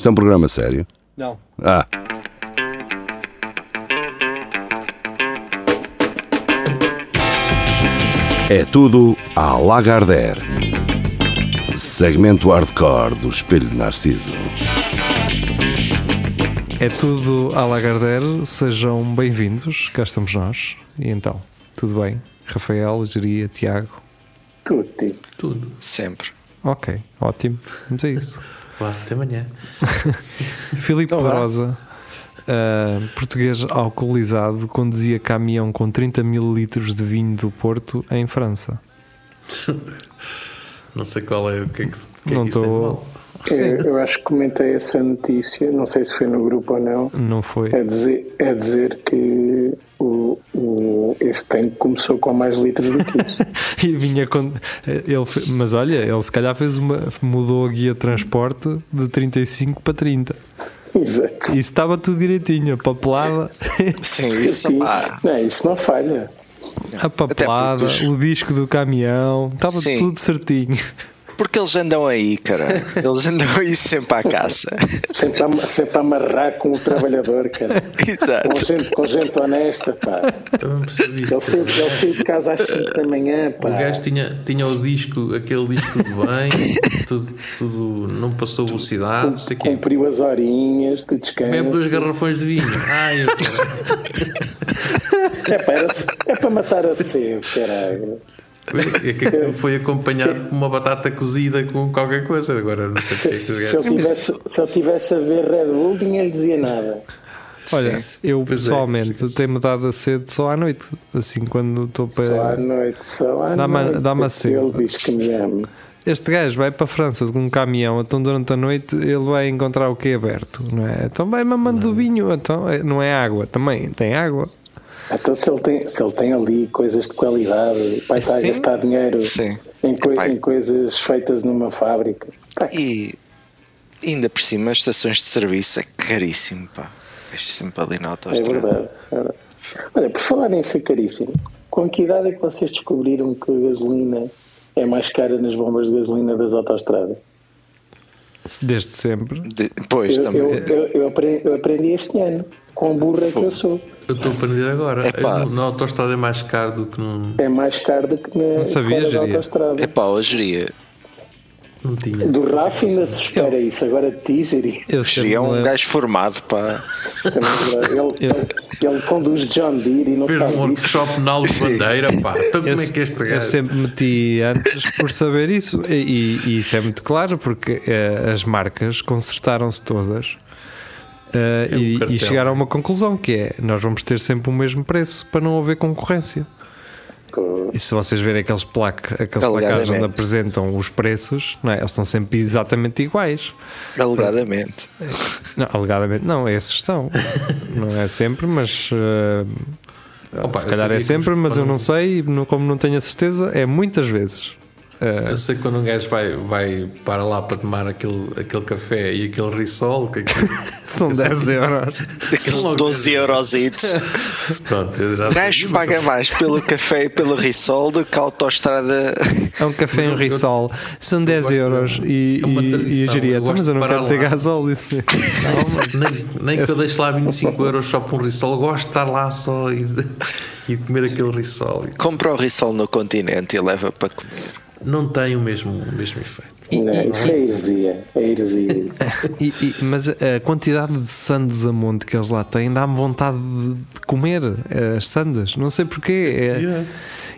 Isto é um programa sério? Não. Ah. É tudo à Lagardère. Segmento hardcore do Espelho de Narciso. É tudo à Lagardère, sejam bem-vindos, cá estamos nós. E então, tudo bem? Rafael, Geria, Tiago? Tudo. Tudo. Sempre. Ok, ótimo, vamos a isso. Vá, até amanhã. Filipe Então vá. Pedrosa, ah, português alcoolizado, conduzia caminhão com 30 mil litros de vinho do Porto em França. Não sei qual é o que é que, que, é que isso É, eu acho que comentei essa notícia, não sei se foi no grupo ou não. Não foi? É dizer, é dizer que o, o, esse tanque começou com mais litros do que isso. E vinha com. Ele, mas olha, ele se calhar fez uma. mudou a guia de transporte de 35 para 30. Exato. Isso estava tudo direitinho, a papelada, Sim, isso, Sim. Não, isso não falha. a papelada, o disco do caminhão, estava Sim. tudo certinho. Porque eles andam aí, cara. Eles andam aí sempre à caça. Sempre a, sempre a amarrar com o trabalhador, cara. Com Exato. gente, com gente honesta, pá. Também percebi isso. Ele saiu, de casa às 5 da manhã, O pá. gajo tinha, tinha o disco, aquele disco tudo bem, tudo, tudo não passou velocidade, não sei o quê. Cumpriu as horinhas de descanso. Bebe dois garrafões de vinho. Ai, eu É, pá, era- é para matar a sede, caralho. É foi acompanhado por uma batata cozida com qualquer coisa. Agora não sei o que é Se, que os se, eu gajos. tivesse, se eu tivesse a ver Red Bull, ninguém lhe dizia nada. Olha, eu Pois é. pessoalmente tenho-me dado a sede só à noite, assim quando estou Só à para. noite, só à Dá-me- noite. dá-me a sede. Ele diz que me ama. Este gajo vai para a França com um caminhão, então durante a noite ele vai encontrar o que é aberto, não é? Então vai mamando do vinho, então é- não é água, também tem água. Então, se ele, tem, se ele tem ali coisas de qualidade, vai estar a Sim. gastar dinheiro Sim. em, coi- Epá, em coisas feitas numa fábrica. Pá, E ainda por cima, as estações de serviço é caríssimo, pá. Vejo sempre ali na é autoestrada. verdade, é verdade. Olha, por falar em ser caríssimo, com que idade é que vocês descobriram que a gasolina é mais cara nas bombas de gasolina das autoestradas? Desde sempre. De- Pois Eu, também. eu, eu, eu aprendi, eu aprendi este ano, com burra que eu sou. Eu estou a aprender agora. Epá. Eu, na autostrada é mais caro do que num. É mais caro do que na Não sabia, fora da Jeria. autoestrada. É pá, hoje iria. Não tinha. Do Rafa ainda se espera isso, agora de ti, Jiri. Eu sempre Seria me um lembro- gajo formado, pá. É. Ele, ele, ele conduz John Deere e não Fez sabe um workshop na bandeira, pá. Então Eu, como é que este eu gajo. sempre meti antes por saber isso, e, e- e isso é muito claro porque eh, as marcas consertaram-se todas eh, É e, e chegaram a uma conclusão que é nós vamos ter sempre o mesmo preço para não haver concorrência. E se vocês verem aqueles, placa, aqueles placares onde apresentam os preços, não é? eles estão sempre exatamente iguais. Alegadamente. Não, alegadamente não, esses estão. não é sempre, mas eh, Opa, se calhar é sempre, mas eu não sei, como não tenho a certeza, é muitas vezes. Eh, Eu sei que quando um gajo vai, vai para lá para tomar aquele, aquele café e aquele risol, que aquilo- são 10 euros. Daqueles logo 12 eurositos. Pronto, O gajo paga mais pelo café e pelo risol do que a autoestrada. É um café eu- eu- Risol, são 10 gosto- euros e, é uma e, e eu diria, eu "Então, mas eu não de quero parar ter lá." gasóleo. Nem, nem que eu deixe lá 25 euros só por um risol, gosto de estar lá só e, de- e comer aquele risol. Compra o risol no continente e leva para comer. Não tem o mesmo, o mesmo efeito. não, isso é heresia. É heresia. E- e- mas a quantidade de sandes a monte que eles lá têm dá-me vontade de, comer as sandas. Não sei porquê. É- Yeah.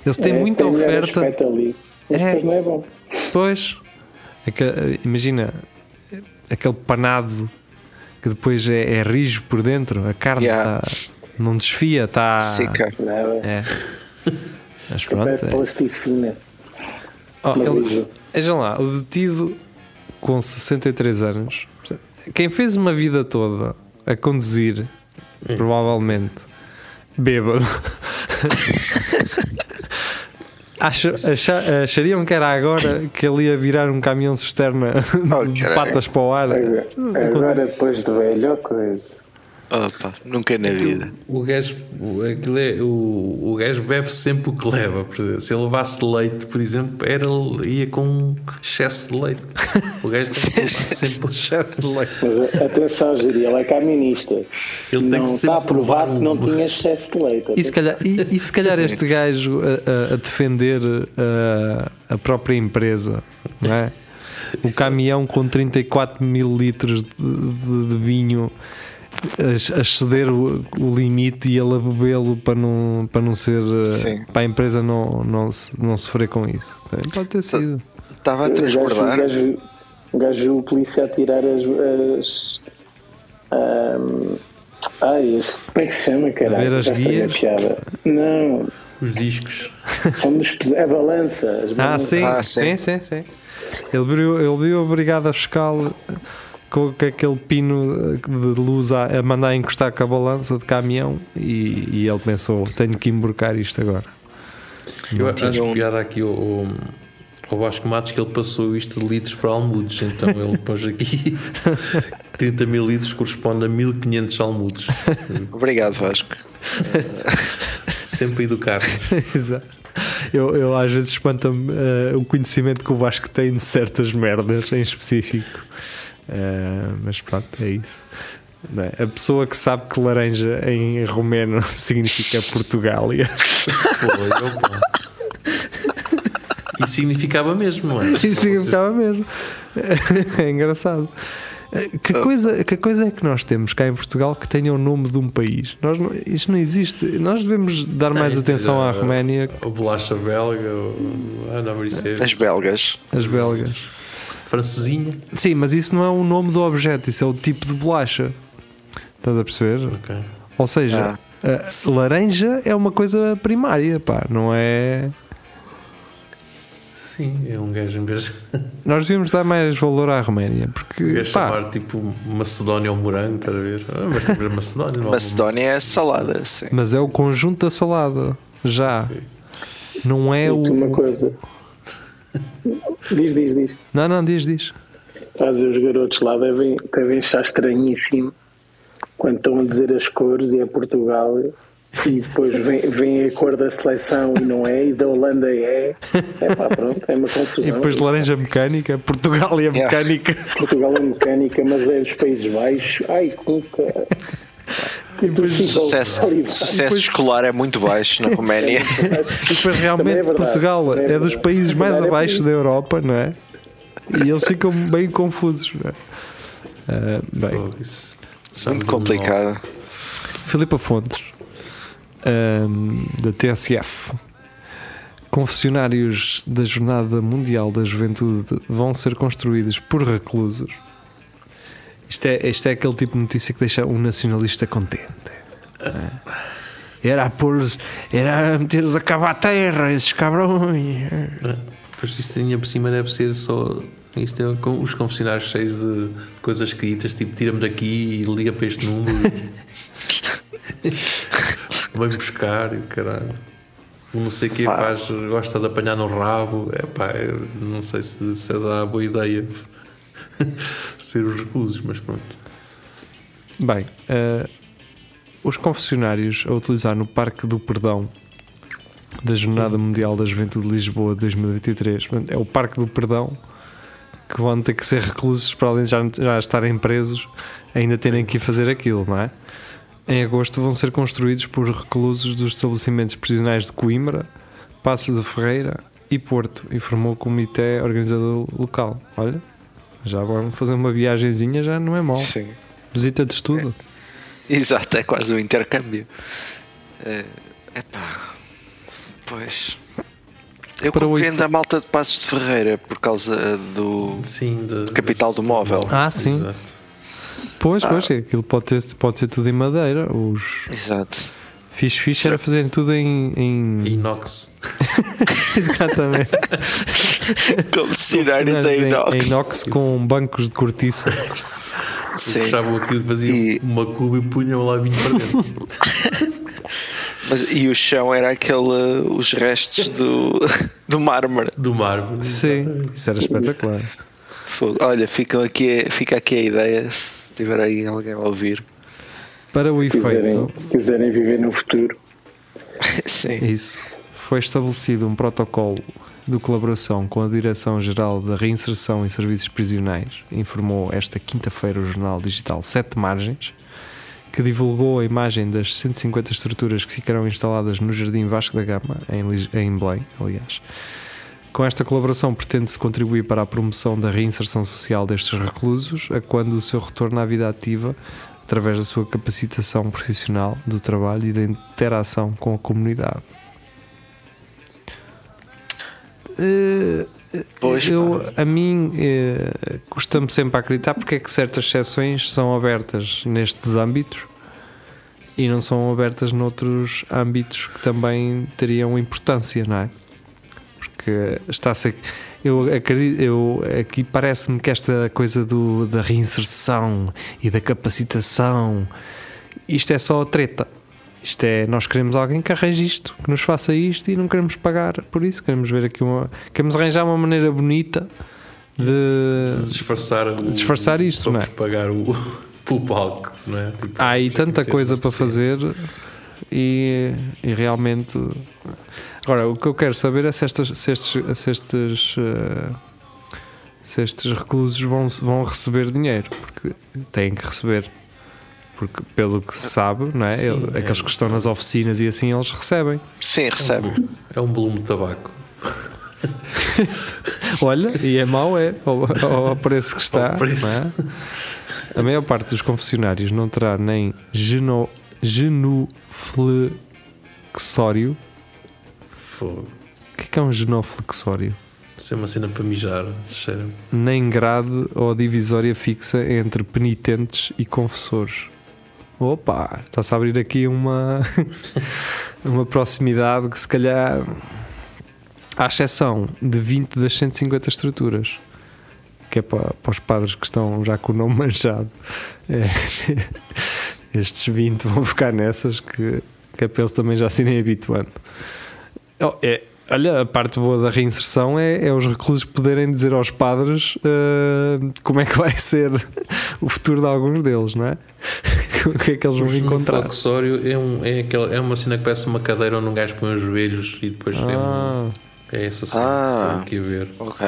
Eles têm É, muita oferta. ali. É. depois não é bom. Pois, imagina aquele panado que depois é, é rijo por dentro, a carne Yeah. tá- não desfia, está. Seca. É. Mas É pronto. é. plasticina. Oh, ele- Vejam lá, o detido com 63 anos, quem fez uma vida toda a conduzir, provavelmente bêbado, acha- acha- achariam que era agora que ele ia virar um caminhão cisterna Oh, de patas para o ar? Agora, agora, depois de velho, coisa. Opa, nunca na vida. O gajo, aquilo é, o, o gajo bebe sempre o que leva. Por exemplo, se ele levasse leite, por exemplo, era, ia com um excesso de leite. O gajo tem que levar sempre Excesso de leite. Mas atenção, Giri, ele é caminista. Ele tem não que sempre está aprovado provar que não um- tinha excesso de leite. E se calhar, e, e se calhar este gajo a, a- a defender a, a própria empresa, não é? O caminhão com 34 mil litros de, de- de vinho a, a exceder o, o limite e ele a bebê-lo para não, para não ser eh, Sim. para a empresa não, não, não sofrer com isso. Também pode ter sido. Estava a o, transbordar. gajo, o gajo viu o polícia a tirar as. as ahm, ai, as- como é que se chama, caralho? ver as Já a guias? Não, Os discos. a balança. As Ah, sim, Ah, sim, sim. sim, sim. Ele viu, ele viu a brigada fiscal com aquele pino de luz a, a mandar encostar com a balança de caminhão e, e ele pensou: tenho que emborcar isto agora. Eu acho um- piada aqui o, o Vasco Matos que ele passou isto de litros para almudos. Então ele pôs aqui 30 mil litros corresponde a 1500 almudos. Obrigado, Vasco. Sempre a educar-nos. Exato. Eu, eu às vezes espanta-me eh, o conhecimento que o Vasco tem de certas merdas em específico. Eh, mas pronto, é isso. Não é? A pessoa que sabe que laranja em romeno significa Portugália. Foi, opa. E significava mesmo, não é? Isso significava mesmo. É engraçado. Que coisa, que coisa é que nós temos cá em Portugal que tenha o nome de um país? Nós não, isto não existe. Nós devemos dar mais atenção ter à a- Roménia, A bolacha belga, o- ah, não, é As belgas. as belgas. Francesinha. Sim, mas isso não é o nome do objeto, isso é o tipo de bolacha. Estás a perceber? Ok. Ou seja, a laranja é uma coisa primária, pá, não é. Sim, é um gajo em vez de Nós devíamos dar mais valor à Roménia, porque pá, chamar tipo Macedónia ou morango, estás a ver? Ah, mas temos a Macedónia, Macedónia é salada, sim. mas é o conjunto da salada, já. Não é o. Uma coisa. Diz, diz, diz. Não, não, diz, diz. Estás a dizer, os garotos lá devem, devem achar estranhíssimo quando estão a dizer as cores e é Portugal e depois vem, vem a cor da seleção e não é, e da Holanda é. É pá, pronto, é uma confusão. E depois de laranja mecânica, Portugal e a Yeah. mecânica. Portugal é mecânica, mas é dos Países Baixos. Ai, cuca. Depois O sucesso, sucesso escolar é muito baixo na Roménia. E depois Também realmente é verdade, Portugal é é dos países mais é abaixo da Europa, não é? E eles ficam bem confusos. não é? Ah, bem, Pô, isso- isso Muito um complicado. Filipa Fontes, ahm, da TSF. Confessionários da Jornada Mundial da Juventude vão ser construídos por reclusos. Isto é, isto é aquele tipo de notícia que deixa um nacionalista contente. é? Era a pôr era a meter-os a cavar a terra, esses cabrões. Pois isso ainda por cima deve ser só. Isto é com os confessionários cheios de coisas escritas, tipo tira-me daqui e liga para este número. Vem buscar e caralho. Não sei o que faz, gosta de apanhar no rabo. É pá, não sei se, se é a boa ideia ser os reclusos, mas pronto. Bem, eh, os confessionários a utilizar no Parque do Perdão da Jornada Mundial da Juventude de Lisboa 2023 portanto, é o Parque do Perdão que vão ter que ser reclusos para além de já, já estarem presos, ainda terem que fazer aquilo, não é? Em agosto vão ser construídos por reclusos dos estabelecimentos prisionais de Coimbra, Passos de Ferreira e Porto, informou o comitê organizador local. Olha, já vão fazer uma viagenzinha, já não é mal. Sim. Visita de estudo. Exato, é quase um intercâmbio. É, epá, pois. Eu Para compreendo oito- a malta de Passos de Ferreira por causa do Sim, de, capital do móvel. Ah, sim. Exato. Pois, pois, aquilo pode, ter, pode ser tudo em madeira. Os Exato. Fixe fixe era fazerem tudo em. em... Inox. Exatamente. Comissionários em inox. Em inox com bancos de cortiça. Sim. Fechavam aquilo, faziam E- uma cuba e punham lá vinho para dentro. Mas, e o chão era aquele, os restos do, do mármore. Do mármore. Sim, isso era espetacular. Fogo. Olha, fica aqui, fica aqui a ideia, se tiver aí alguém a ouvir. Para o quiserem, efeito, se quiserem viver no futuro. Sim. isso, foi estabelecido um protocolo de colaboração com a Direção-Geral da Reinserção em Serviços Prisionais, informou esta quinta-feira o jornal digital Sete Margens, que divulgou a imagem das 150 estruturas que ficarão instaladas no Jardim Vasco da Gama, em, em Belém, aliás. Com esta colaboração pretende-se contribuir para a promoção da reinserção social destes reclusos, a quando o seu retorno à vida ativa, através da sua capacitação profissional do trabalho e da interação com a comunidade. Eh, Pois, eu, a mim eh, custa-me sempre a acreditar porque é que certas exceções são abertas nestes âmbitos e não são abertas noutros âmbitos que também teriam importância, não é? Porque está-se a- eu acredito, eu, aqui parece-me que esta coisa do, da reinserção e da capacitação isto é só treta. Isto é, nós queremos alguém que arranje isto, que nos faça isto e não queremos pagar por isso. Queremos ver aqui uma. Queremos arranjar uma maneira bonita de. Disfarçar, o, Disfarçar isto, não é? pagar o, o palco, não é? Tipo, Há aí tanta coisa para fazer e, e realmente. Agora, o que eu quero saber é se, estas, se estes, se estes, eh, se estes reclusos vão, vão receber dinheiro, porque têm que receber. Porque, pelo que se sabe, não é? Sim, Ele- é. aqueles que estão nas oficinas e assim, eles recebem. Sim, recebe. É um volume de tabaco. Olha, e é mau, é, ao, ao- preço que está. Preço. não é? A maior parte dos confessionários não terá nem geno, genuflexório. Fogo. O que é, que é um genuflexório? Isso é uma cena para mijar, cheira Nem grade ou divisória fixa entre penitentes e confessores. Opa, está-se a abrir aqui uma, uma proximidade que se calhar, à exceção de 20 das 150 estruturas, que é para, para os padres que estão já com o nome manchado, é, estes 20 vão ficar nessas que, que é para eles também já se irem habituando. Oh, é, olha, a parte boa da reinserção é, é os reclusos poderem dizer aos padres ah, como é que vai ser o futuro de alguns deles, não é? o que é que eles vão O encontrar? flexório é, um, é, aquela, é uma cena que parece uma cadeira onde um gajo põe os joelhos e depois é, um, Ah, é essa cena Ah. que aqui a ver. Ok.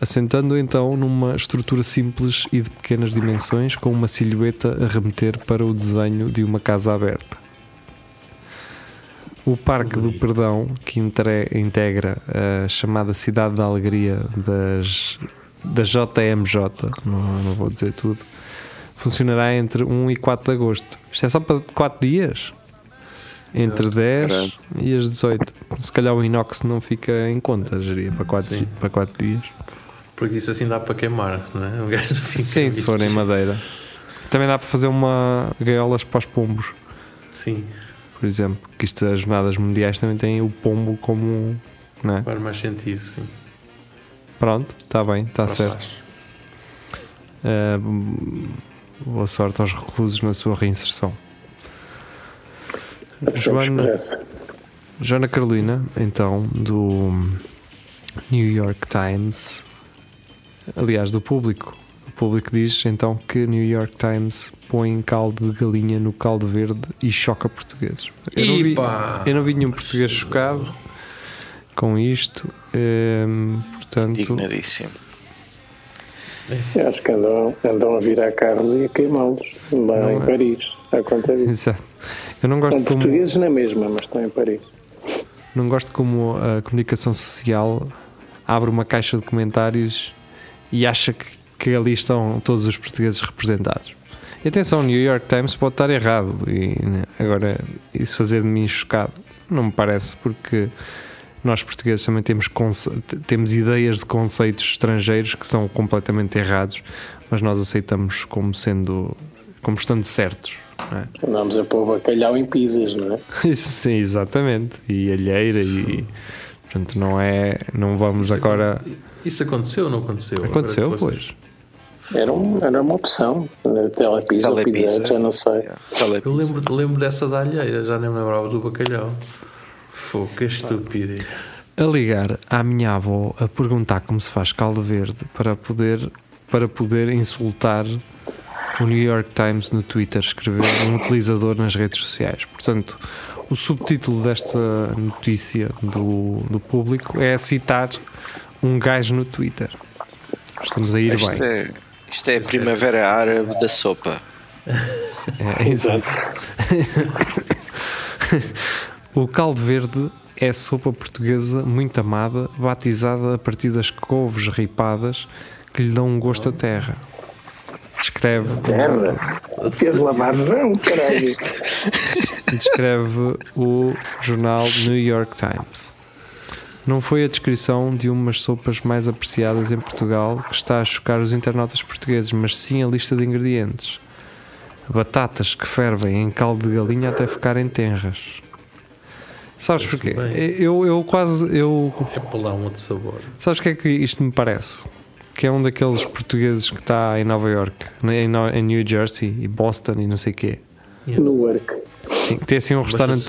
assentando então numa estrutura simples e de pequenas dimensões, com uma silhueta a remeter para o desenho de uma casa aberta. O Parque do Perdão, que integra a chamada Cidade da Alegria das, da JMJ, não, não vou dizer tudo, funcionará entre 1 e 4 de agosto. Isto é só para 4 dias? Entre 10 Caralho. e as 18. Se calhar o inox não fica em conta, geria para 4, Sim. para 4 dias. Porque isso assim dá para queimar, não é? O gajo fica Sim, se for em madeira. Também dá para fazer uma gaiolas para os pombos, Sim, por exemplo. Que isto, as jornadas mundiais também têm o pombo como. Não é? faz mais sentido, sim. Pronto, está bem, está certo. Ah, boa sorte aos reclusos na sua reinserção. Assim Joana. Joana Carolina, então, do New York Times, aliás, do público. Público diz então que New York Times põe caldo de galinha no caldo verde e choca portugueses. Eu não vi, eu não vi nenhum português chocado com isto, ehm, portanto, Indignadíssimo. Eu acho que andam, andam a virar carros e a queimá-los lá Não em é? Paris. A conta disso. exato. eu não gosto São como portugueses na mesma, mas estão em Paris. Não gosto como a comunicação social abre uma caixa de comentários e acha que, que ali estão todos os portugueses representados. E atenção, o New York Times pode estar errado e né, agora isso fazer de mim chocado não me parece porque nós portugueses também temos, temos ideias de conceitos estrangeiros que são completamente errados, mas nós aceitamos como sendo como estando certos. Não é? Andamos a pôr bacalhau em pizzas, não é? Isso, Sim, exatamente. E alheira e portanto não é. Não vamos Isso agora. Isso aconteceu ou não aconteceu? Aconteceu, vocês- pois. Era, um, era uma opção. Telepizza, Telepizza. pizza, já não sei. Yeah. Eu lembro, lembro dessa da alheira, já nem me lembrava do bacalhau. Fogo, que estúpido. A ligar à minha avó a perguntar como se faz caldo verde para poder, para poder insultar o New York Times no Twitter escreveu um utilizador nas redes sociais. Portanto, o subtítulo desta notícia do, do público é citar um gajo no Twitter. Estamos a ir Isto bem. é, isto é a primavera árabe da sopa. É, exato. O caldo verde é sopa portuguesa muito amada, batizada a partir das couves ripadas que lhe dão um gosto a terra. Descreve, Terra. Fez lamarzão, caralho. descreve o jornal New York Times. Não foi a descrição de umas sopas mais apreciadas em Portugal que está a chocar os internautas portugueses, mas sim a lista de ingredientes. Batatas que fervem em caldo de galinha até ficarem tenras. Sabes Parece porquê? bem. Eu, eu quase. Eu, É para lá um outro sabor. sabes o que é que isto me parece? Que é um daqueles portugueses que está em Nova York, em, No- em New Jersey e Boston e não sei o quê. No work. Sim, que tem assim um restaurante.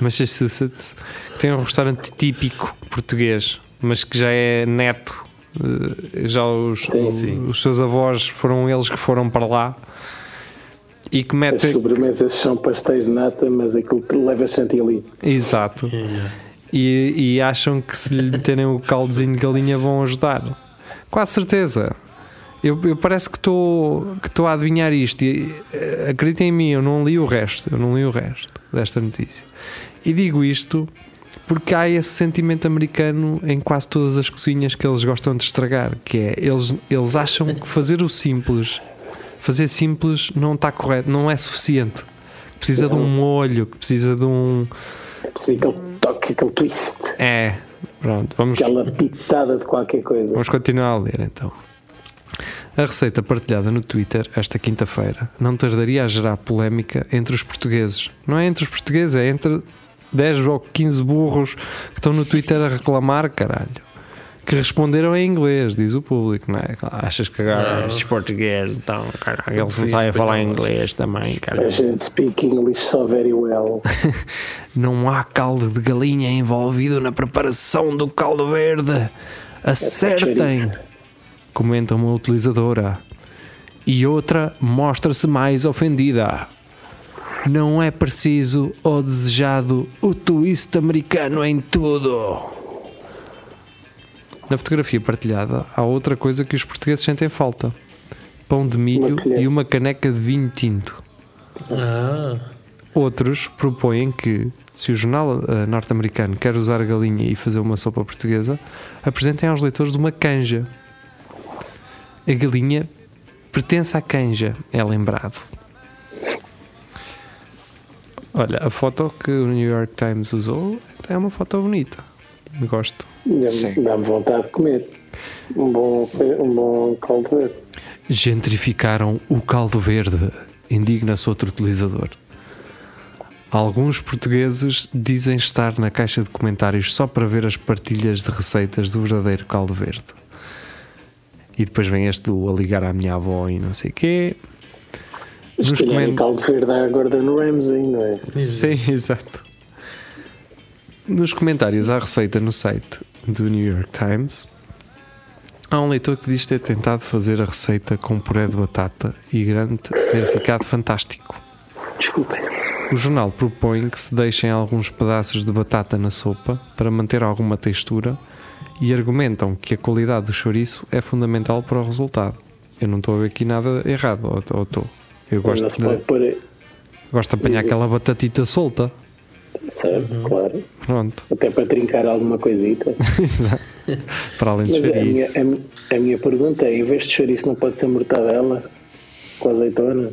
Massachusetts. Que tem um restaurante típico português, mas que já é neto. Eh, Já os, Sim. Sim. os seus avós foram eles que foram para lá e que As metem. sobremesas são pastéis de nata, mas aquilo que leva chantilly. Exato. Yeah. E, e acham que se lhe meterem o caldozinho de galinha vão ajudar. Quase certeza. Eu, eu parece que estou que estou a adivinhar isto. E, eh, acreditem em mim, eu não li o resto. Eu não li o resto desta notícia. E digo isto porque há esse sentimento americano em quase todas as cozinhas que eles gostam de estragar, que é eles, eles acham que fazer o simples, fazer simples não está correto, não é suficiente. Precisa de um molho, que precisa de um. É preciso aquele toque, aquele twist, É, pronto, vamos, aquela pitada de qualquer coisa. vamos continuar a ler então. A receita partilhada no Twitter esta quinta-feira não tardaria a gerar polémica entre os portugueses. Não é entre os portugueses, é entre 10 ou 15 burros que estão no Twitter a reclamar, caralho. Que responderam em inglês, diz o público, não é? Achas que agora estes portugueses estão, caralho, eles não sabem falar inglês também, A caralho. gente speak English so very well. Não há caldo de galinha envolvido na preparação do caldo verde. Acertem! chouriço. Comenta uma utilizadora. E outra mostra-se mais ofendida. Não é preciso ou desejado o twist americano em tudo. Na fotografia partilhada há outra coisa que os portugueses sentem falta: pão de milho colher. e uma caneca de vinho tinto. Ah, Outros propõem que, se o jornal eh, norte-americano quer usar a galinha e fazer uma sopa portuguesa, apresentem aos leitores uma canja. A galinha pertence à canja, é lembrado. Olha, a foto que o New York Times usou é uma foto bonita. Gosto. Dá-me vontade de comer. Um bom, um bom caldo verde. Gentrificaram o caldo verde, indigna-se outro utilizador. Alguns portugueses dizem estar na caixa de comentários só para ver as partilhas de receitas do verdadeiro caldo verde. E depois vem este do a ligar à minha avó e não sei o quê. Se Nos é caldo verde à Gordon Ramsay, não é? Sim, exato. Nos comentários à receita no site do New York Times, há um leitor que diz ter tentado fazer a receita com puré de batata e garante ter ficado fantástico. Desculpem. O jornal propõe que se deixem alguns pedaços de batata na sopa para manter alguma textura e argumentam que a qualidade do chouriço é fundamental para o resultado. Eu não estou a ver aqui nada errado, ou ou estou? Eu gosto de, gosto de apanhar aquela batatita solta. Certo, Uhum. claro. Pronto. Até para trincar alguma coisita. Exato. Para além de Mas a minha, chouriço. a, a minha pergunta é: em vez de chouriço, não pode ser mortadela com azeitona?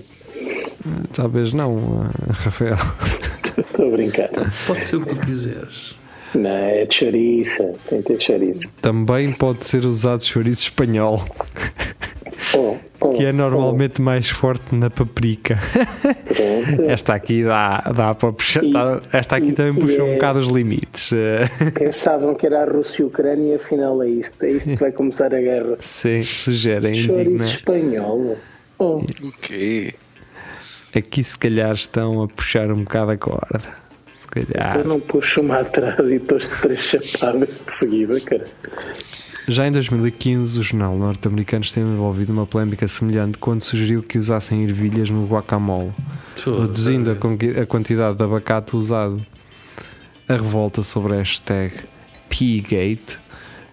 Talvez não, ah, Rafael. Estou a brincar. pode ser o que tu quiseres. Não, é de chouriça. Tem que ter chouriça. Também pode ser usado chouriço espanhol, oh, que é normalmente mais forte na paprika. pronto. Esta aqui dá, dá para puxar. E- dá- esta aqui também e puxa um é- bocado os limites. Pensavam que era a Rússia e a Ucrânia, afinal é isto. É isto que vai começar a guerra. Sim, sugerem indigna. espanhol. Oh, Ok. Aqui se calhar estão a puxar um bocado a corda. Eu não puxo-me atrás e estou-te três chapadas de seguida, cara. Já em 2015, o jornal norte-americano esteve envolvido numa polémica semelhante quando sugeriu que usassem ervilhas no guacamole, reduzindo a, a quantidade de abacate usado. A revolta sobre a hashtag Pgate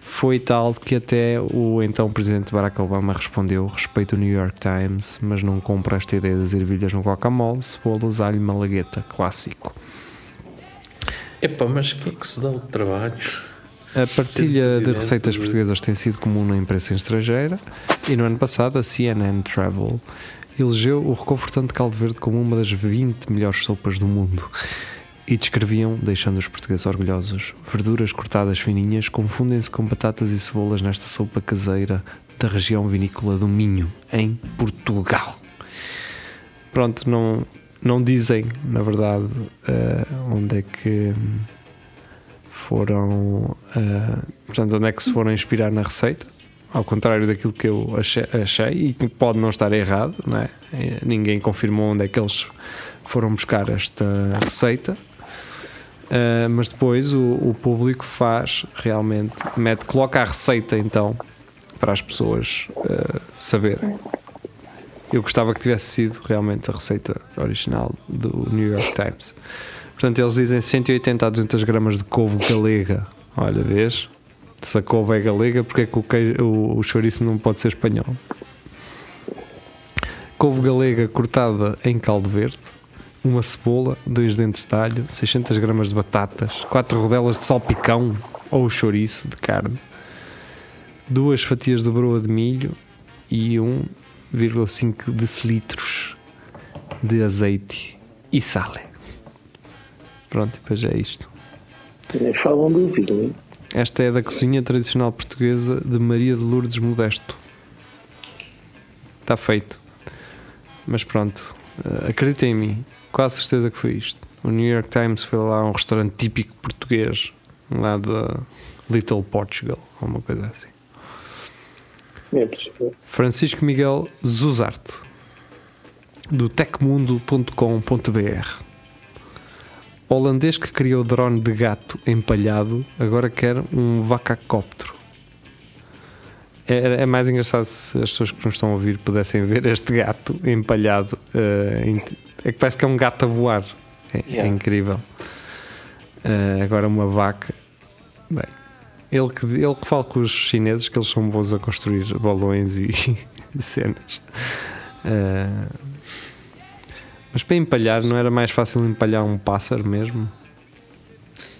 foi tal que até o então presidente Barack Obama respondeu respeito ao New York Times, mas não compra esta ideia das ervilhas no guacamole, cebolas, alho e malagueta, clássico. Epá, mas quem é que se dá o trabalho? A partilha de receitas de- portuguesas tem sido comum na imprensa estrangeira e no ano passado a CNN Travel elegeu o reconfortante caldo verde como uma das 20 melhores sopas do mundo e descreviam, deixando os portugueses orgulhosos, verduras cortadas fininhas confundem-se com batatas e cebolas nesta sopa caseira da região vinícola do Minho, em Portugal. Pronto, não, não dizem, na verdade, eh, onde é que foram. eh, portanto, onde é que se foram inspirar na receita. Ao contrário daquilo que eu achei, achei e que pode não estar errado, não é? Eh, ninguém confirmou onde é que eles foram buscar esta receita. Eh, mas depois o, o público faz realmente, mete, coloca a receita então para as pessoas eh, saberem. Eu gostava que tivesse sido realmente a receita original do New York Times. Portanto, eles dizem 180 a 200 gramas de couve galega. Olha, vês? Se a couve é galega, porque é que o, queijo, o, o chouriço não pode ser espanhol? Couve galega cortada em caldo verde, uma cebola, dois dentes de alho, 600 gramas de batatas, quatro rodelas de salpicão ou chouriço de carne, duas fatias de broa de milho e 1,5 decilitros de azeite e sal. Pronto, e depois é isto. Falam do vinho. Esta é da cozinha tradicional portuguesa de Maria de Lourdes Modesto. Está feito. Mas pronto, eh, acreditem em mim, quase certeza que foi isto. O New York Times foi lá a um restaurante típico português, lá da Little Portugal, ou uma coisa assim. É possível. Francisco Miguel Zuzarte, do tecmundo.com.br. Holandês que criou drone de gato empalhado, agora quer um vacacóptero. É, é mais engraçado se as pessoas que nos estão a ouvir pudessem ver este gato empalhado. eh, é que parece que é um gato a voar. É, é Yeah. incrível. Eh, agora uma vaca. Bem, ele que, ele que fala com os chineses que eles são bons a construir balões e cenas. Eh, mas para empalhar, não era mais fácil empalhar um pássaro mesmo?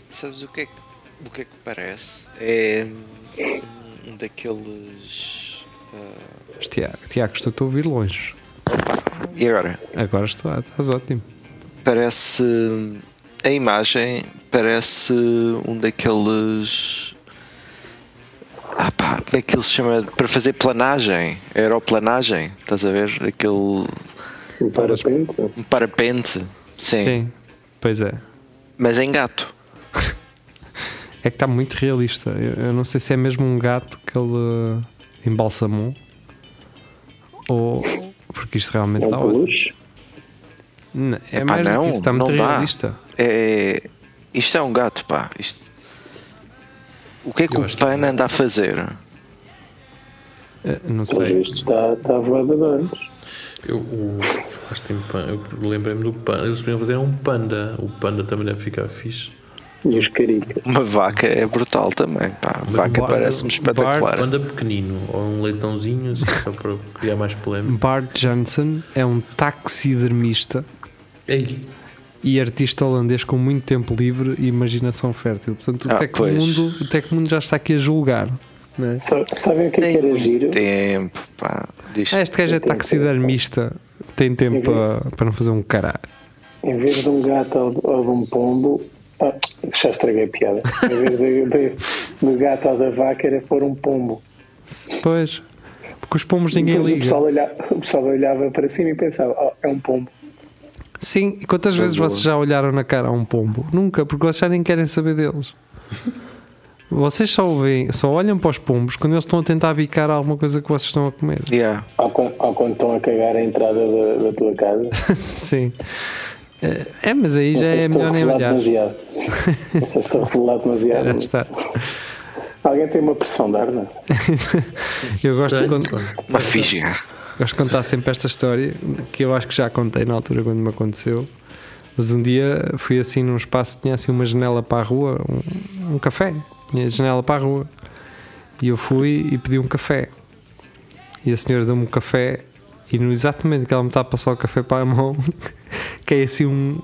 Sabes o que é que, o que, é que parece? É um daqueles. ah, Mas, Tiago, Tiago, estou a ouvir longe. e agora? Agora estou, estás ótimo. Parece. A imagem parece um daqueles. Ah pá, como é que ele se chama? Para fazer planagem, aeroplanagem, estás a ver? Aquele. O parapente. Um parapente. Sim, pois é. Mas em gato. É que está muito realista. Eu, eu não sei se é mesmo um gato que ele eh, embalsamou ou porque isto realmente É está um ótimo. peluche. Não, É Epá, mais do não, que isso, está muito não dá. realista. É, isto é um gato, pá. Isto... O que é que Eu o que PAN não. anda a fazer? Eh, Não sei. visto está, está a voar de olhos. Eu, o, falaste em panda, eu lembrei-me do panda. Eles podiam fazer um panda. O panda também deve ficar fixe. E os caricas. Uma vaca é brutal também, pá. Mas vaca parece-me espetacular. Panda pequenino ou um leitãozinho, assim, só para criar mais polémica. Bart Jansen é um taxidermista Ei, e artista holandês com muito tempo livre e imaginação fértil. Portanto, o, Ah, Tecmundo, o Tecmundo já está aqui a julgar. Não é? Sa- Sabem o que é que Tem era giro? tempo, pá. Diz Ah, este gajo é taxidermista, tem tempo para, para não fazer um caralho. Em vez de um gato ou, de um pombo. Ah, já estraguei a piada. Em vez de, de, do gato ou da vaca era pôr um pombo. Pois, porque os pombos ninguém Depois o liga. pessoal, olhava, o pessoal olhava para cima e pensava: oh, é um pombo. Sim, e quantas vezes boa. vocês já olharam na cara a um pombo? Nunca, porque vocês já nem querem saber deles. Vocês só, veem, só olham para os pombos quando eles estão a tentar bicar alguma coisa que vocês estão a comer. Yeah. Ou quando, ou quando estão a cagar a entrada da, da tua casa. Sim. É, mas aí Não já se é melhor nem olhar. demasiado. Não sei se estou a revelar demasiado. Estar. Alguém tem uma pressão de ar, não? Eu gosto de, pá. Uma fisga. Gosto de contar sempre esta história que eu acho que já contei na altura quando me aconteceu. Mas um dia fui assim num espaço que tinha assim uma janela para a rua, um, um café, tinha janela para a rua. E eu fui e pedi um café. E a senhora deu-me um café e no exatamente que ela me está a passar o café para a mão, cai assim um-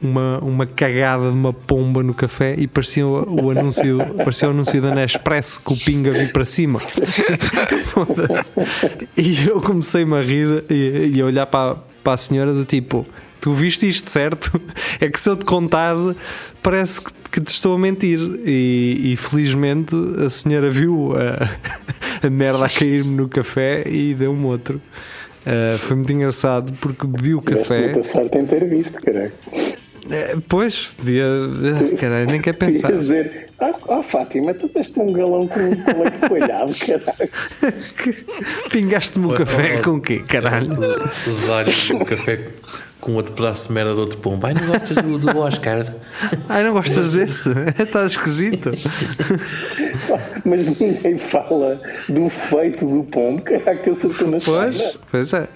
uma, uma cagada de uma pomba no café e parecia o, o anúncio, parecia o anúncio da Nespresso que o pinga vir para cima. E eu comecei-me a rir e, e a olhar para, para a senhora do tipo. Tu viste isto, certo? É que se eu te contar, parece que, te estou a mentir. E, e felizmente a senhora viu a, a merda a cair-me no café e deu-me outro. Uh, foi muito engraçado porque bebi o café. muita sorte em ter visto, caralho. Eh, Pois, podia. ah, Caralho, nem quer pensar. Ias dizer, ah, ah, Fátima, tu deste um galão com, com leite coelhado, caralho. Pingaste-me o café com o quê, caralho? Levar um café com outro pedaço de merda do outro pombo. Ai, não gostas do, do Oscar? Ai, não gostas desse? Está esquisito. Mas ninguém fala do feito do pombo, que eu sou na Pois, cena. pois é.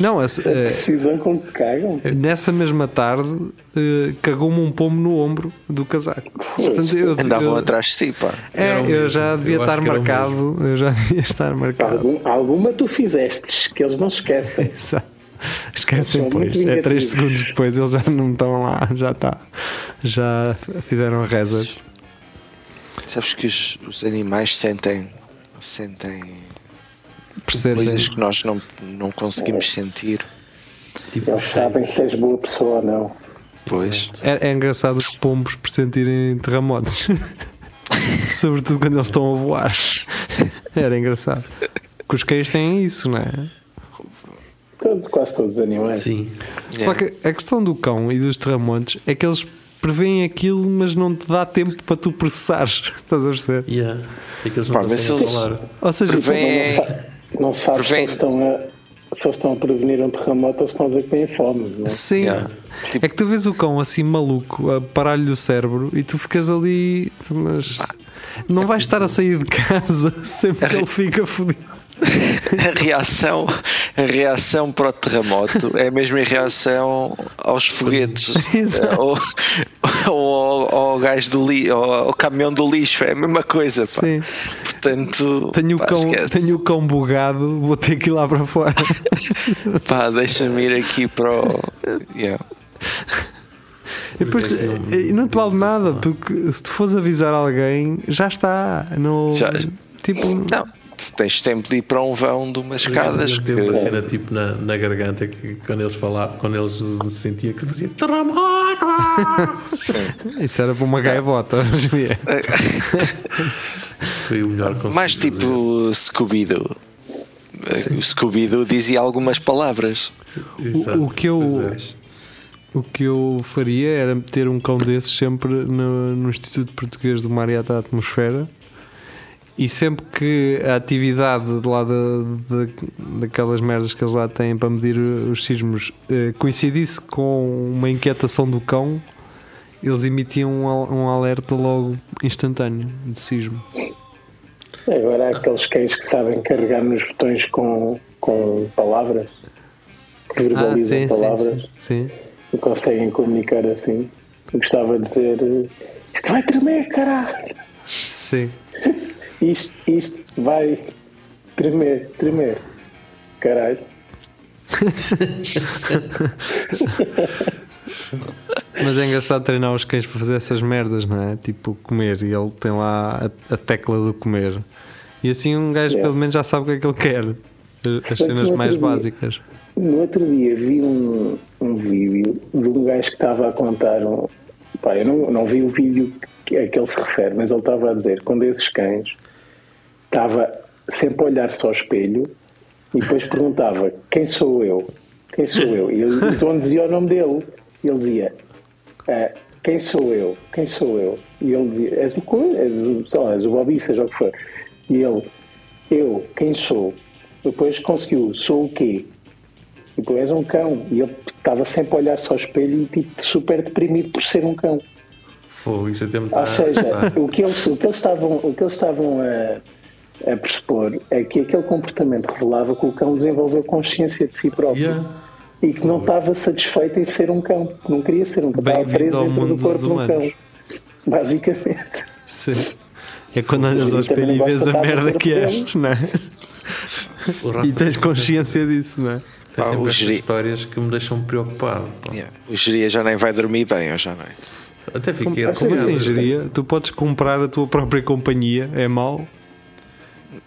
Não, esse, A eh, precisão com que cagam. nessa mesma tarde eh, cagou-me um pombo no ombro do casaco. Portanto, eu, Andavam eu- atrás de ti, pá. É, eu mesmo. já devia Eu estar marcado. Eu já devia estar marcado. Algum- alguma tu fizestes, que eles não esquecem. Exato. Esquecem muito É 3 vingativos. segundos depois, eles já não estão lá. Já está. Já fizeram a reset. Sabes que os, os animais sentem, sentem Percebem? coisas que nós não, não conseguimos sentir. Tipo, Eles sabem se és boa pessoa ou não. Pois. É, é engraçado os pombos pressentirem terremotos. Sobretudo quando eles estão a voar. Era engraçado. Que os cães têm isso, não é? Quase todos os animais. Sim. Só que a questão do cão e dos terremotos é que eles preveem aquilo, mas não te dá tempo para tu processares. Estás a perceber? Yeah. É que eles não Pá, conseguem se falar. Ou seja, Prevêem- Não, sa não sabes se Prevém- eles, estão a, se eles estão a prevenir um terremoto ou se estão a dizer que têm fome. Não é? sim. Yeah. Tipo- É que tu vês o cão assim maluco a parar-lhe o cérebro e tu ficas ali, mas não vais estar a sair de casa sempre que ele fica fodido. A reação, a reação para o terremoto é a mesma reação aos foguetes Exato. ou, ou ao, gajo do li, ao, ao caminhão do lixo, é a mesma coisa. Pá. Sim. Portanto, Tenho o, pá, cão, esquece. tenho o cão bugado, vou ter que ir lá para fora. Pá, deixa-me ir aqui para o. Yeah. E depois, e não te vale nada, porque se tu fores avisar alguém, já está. No, Já- tipo, Não, tu tens tempo de ir para um vão de umas escadas Teve uma que. cena tipo na, na garganta que quando eles falavam, quando eles se sentiam que fazia terremoto! Isso era para uma gaivota. dia. Foi o melhor conselho. Mais tipo Scooby-Doo. O Scooby-Doo dizia algumas palavras. o- o que eu- O que eu faria era ter um cão desses sempre no, no Instituto Português do Mar e da Atmosfera e sempre que a atividade de lá da, da- daquelas merdas que eles lá têm para medir os sismos eh, coincidisse com uma inquietação do cão, eles emitiam um, um alerta logo instantâneo de sismo. Agora há aqueles cães que sabem carregar nos botões com, com palavras, que Ah, verbalizam sim, palavras sim, sim. e conseguem comunicar assim. Eu gostava de dizer: eh, Isto vai tremer, caralho! Sim. Isto, isto vai tremer, tremer. Caralho. Mas é engraçado treinar os cães para fazer essas merdas, não é? Tipo comer, e ele tem lá a, a tecla do comer. E assim um gajo Yeah. pelo menos já sabe o que é que ele quer. As- cenas mais dia- básicas. No outro dia vi um, um vídeo de um gajo que estava a contar um. Pá, eu não, não vi o vídeo que- a que ele se refere, mas ele estava a dizer quando esses cães estava sempre a olhar-se ao espelho e depois perguntava quem sou eu? Quem sou eu? E ele, então dizia o nome dele. E ele dizia "Ah, quem sou eu? Quem sou eu? E ele dizia, és o, co- és o, és o Bobby, seja o que for. E ele, eu, quem sou? Depois conseguiu, sou o quê? E tu és um cão. E ele estava sempre a olhar-se ao espelho e tipo, super deprimido por ser um cão. Fogo, isso até me Ou está- seja, está- o que eles, o que eles estavam, o que eles estavam a, a pressupor é que aquele comportamento revelava que o cão desenvolveu consciência de si próprio Yeah. e que não estava satisfeito em ser um cão, que não queria ser um cão, estava preso dentro mundo do corpo de um cão. Basicamente. Sim. É quando olhas ao espelho e vês a merda que és, não é? E tens tem consciência disso, não é? sempre- Tem Ah, sempre estas histórias que me deixam preocupado. Yeah. O geria já nem vai dormir bem hoje à noite. Até fiquei Como, como assim, geria? Tu podes comprar a tua própria companhia, é mau?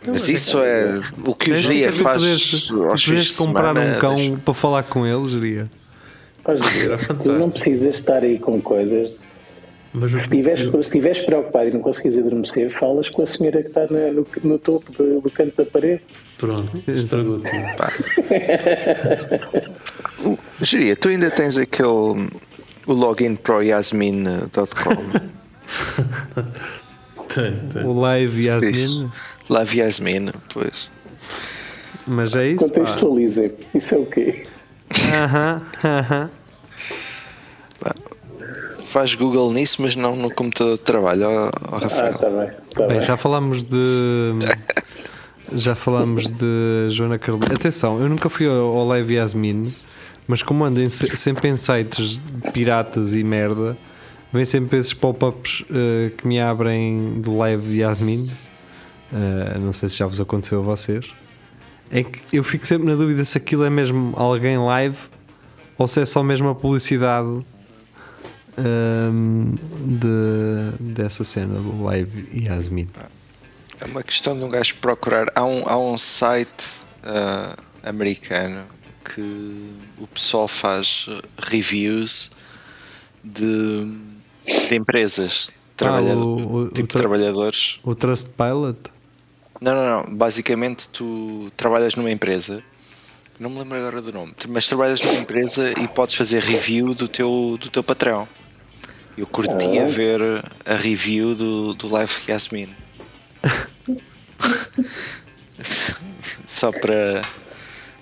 Mas isso é o que o geria faz tu de comprar semana. um cão deixa- para falar com ele, geria? Tu não precisas estar aí com coisas. Mas Se estiveres eu- preocupado e não conseguires adormecer, falas com a senhora que está no, no topo do, do canto da parede. Pronto, estragou tudo. Geria, tu ainda tens aquele o login pro yasmin.com Tem, tem. O live Yasmin? Isso. Love Yasmin, pois. Mas é isso, pá. Contextualiza. Isso é o quê? Aham, aham. Faz Google nisso, mas não no computador de trabalho, ó, ó, Ah, Rafael. está bem. Tá Bem, bem. já falámos de. Já falámos de Joana Carolina. Atenção, eu nunca fui ao, ao Live Yasmin, mas como ando em se- sempre em sites de piratas e merda, vem sempre esses pop-ups eh, que me abrem do Live Yasmin. Eh, não sei se já vos aconteceu a vocês. É que eu fico sempre na dúvida se aquilo é mesmo alguém live ou se é só mesmo a publicidade ehm, de, dessa cena do Live Yasmin. É uma questão de um gajo procurar. Há um, há um site ah, americano que o pessoal faz ah, reviews de, de empresas, trabalhado- o- o- tipo o tra- trabalhadores. O Trustpilot? Não, não, não. Basicamente, tu trabalhas numa empresa. Não me lembro agora do nome, mas trabalhas numa empresa e podes fazer review do teu, do teu patrão. Eu curtia Ah. ver a review do, do Live Yasmin. Só para,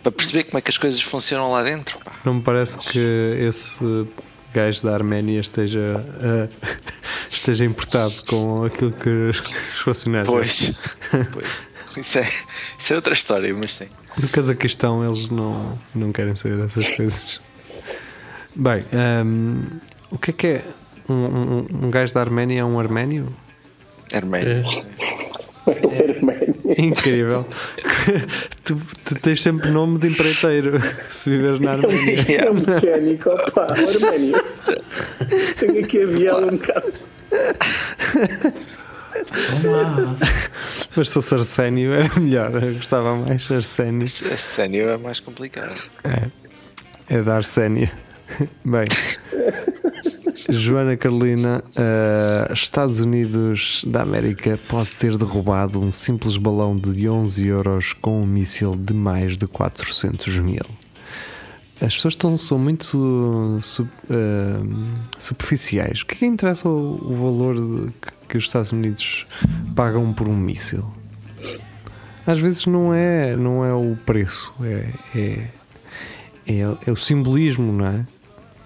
para perceber como é que as coisas funcionam lá dentro. pá. Não me parece que esse gajo da Arménia esteja, eh, esteja importado com aquilo que os funcionários. Pois, pois. Isso, é, isso é outra história, mas sim. No Cazaquistão eles não, não querem saber dessas coisas. Bem, ehm, o que é que é? Um, um, um gajo da Arménia é um arménio? Arménio. É. sim. Arménio. Incrível. tu, tu tens sempre nome de empreiteiro se viveres na Arménia. É um mecânico, opa, o Arménio. Tenho aqui a viela um bocado. Mas se fosse Arsénio era melhor. Eu gostava mais Arsénio. Isso- Esse sénior é mais complicado. É da Arsénia. Bem, Joana Carolina, ah, Estados Unidos da América pode ter derrubado um simples balão de 11 euros com um míssil de mais de 400 mil. As pessoas estão, são muito ah, superficiais. O que é que interessa o, o valor de- que, que os Estados Unidos pagam por um míssil? Às vezes não é, não é o preço, é, é, é, é o simbolismo, não é?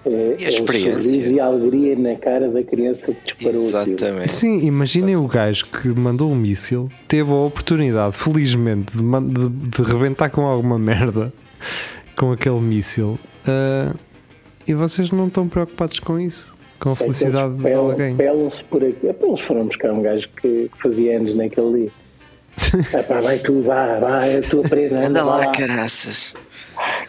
É, E a experiência? É sorriso e a alegria na cara da criança que disparou. Exatamente. Sim, imaginem o gajo que mandou um míssil, teve a oportunidade, felizmente, de, de, de rebentar com alguma merda com aquele míssil ah, e vocês não estão preocupados com isso, com a É eles felicidade de alguém. Pelam-se por aqui. Epá, Eles foram buscar um gajo que, que fazia anos naquele dia. Epá, vai tu, vá, vá, é a tua presa, anda, Anda lá, lá. caraças.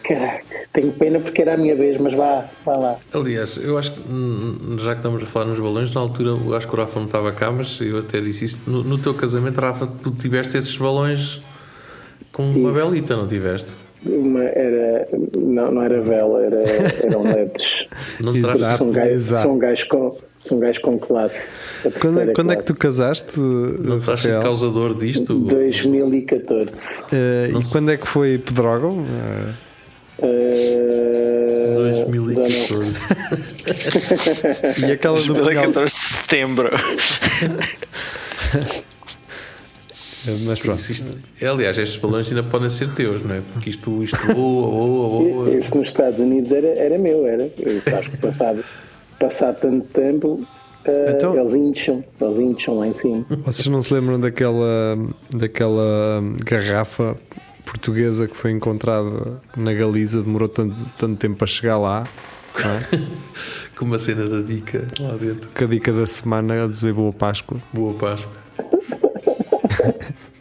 Caraca, tenho pena porque era a minha vez, mas vá, vá lá. Aliás, eu acho que hum, já que estamos a falar nos balões, na altura eu acho que o Rafa não estava cá, mas eu até disse isso. No, no teu casamento, Rafa, tu tiveste esses balões com uma velita, não tiveste? Uma era, não, não era vela, era, eram LEDs. Não Exato. São gajos, exato. são gajos com, são gajos com classe. Quando, é- quando é que tu classe. casaste, não estás causador disto? 2014. Ah, Não e sei. quando é que foi Pedrógão? Ah, Uh, 2014. e aquela do Pinhal, 2014 de setembro. Eh, Mas pronto. Isso, isto- aliás, estes balões ainda podem ser teus, não é? Porque isto, isto voa, voa, voa. Esse nos Estados Unidos era, era meu, era. Eu acho que passado, passado tanto tempo, eh, Então- eles incham, eles incham lá em cima. Vocês não se lembram daquela, daquela garrafa portuguesa que foi encontrada na Galiza? Demorou tanto, tanto tempo para chegar lá. é? Com uma cena da dica lá dentro. Com a dica da semana a dizer Boa Páscoa. Boa Páscoa.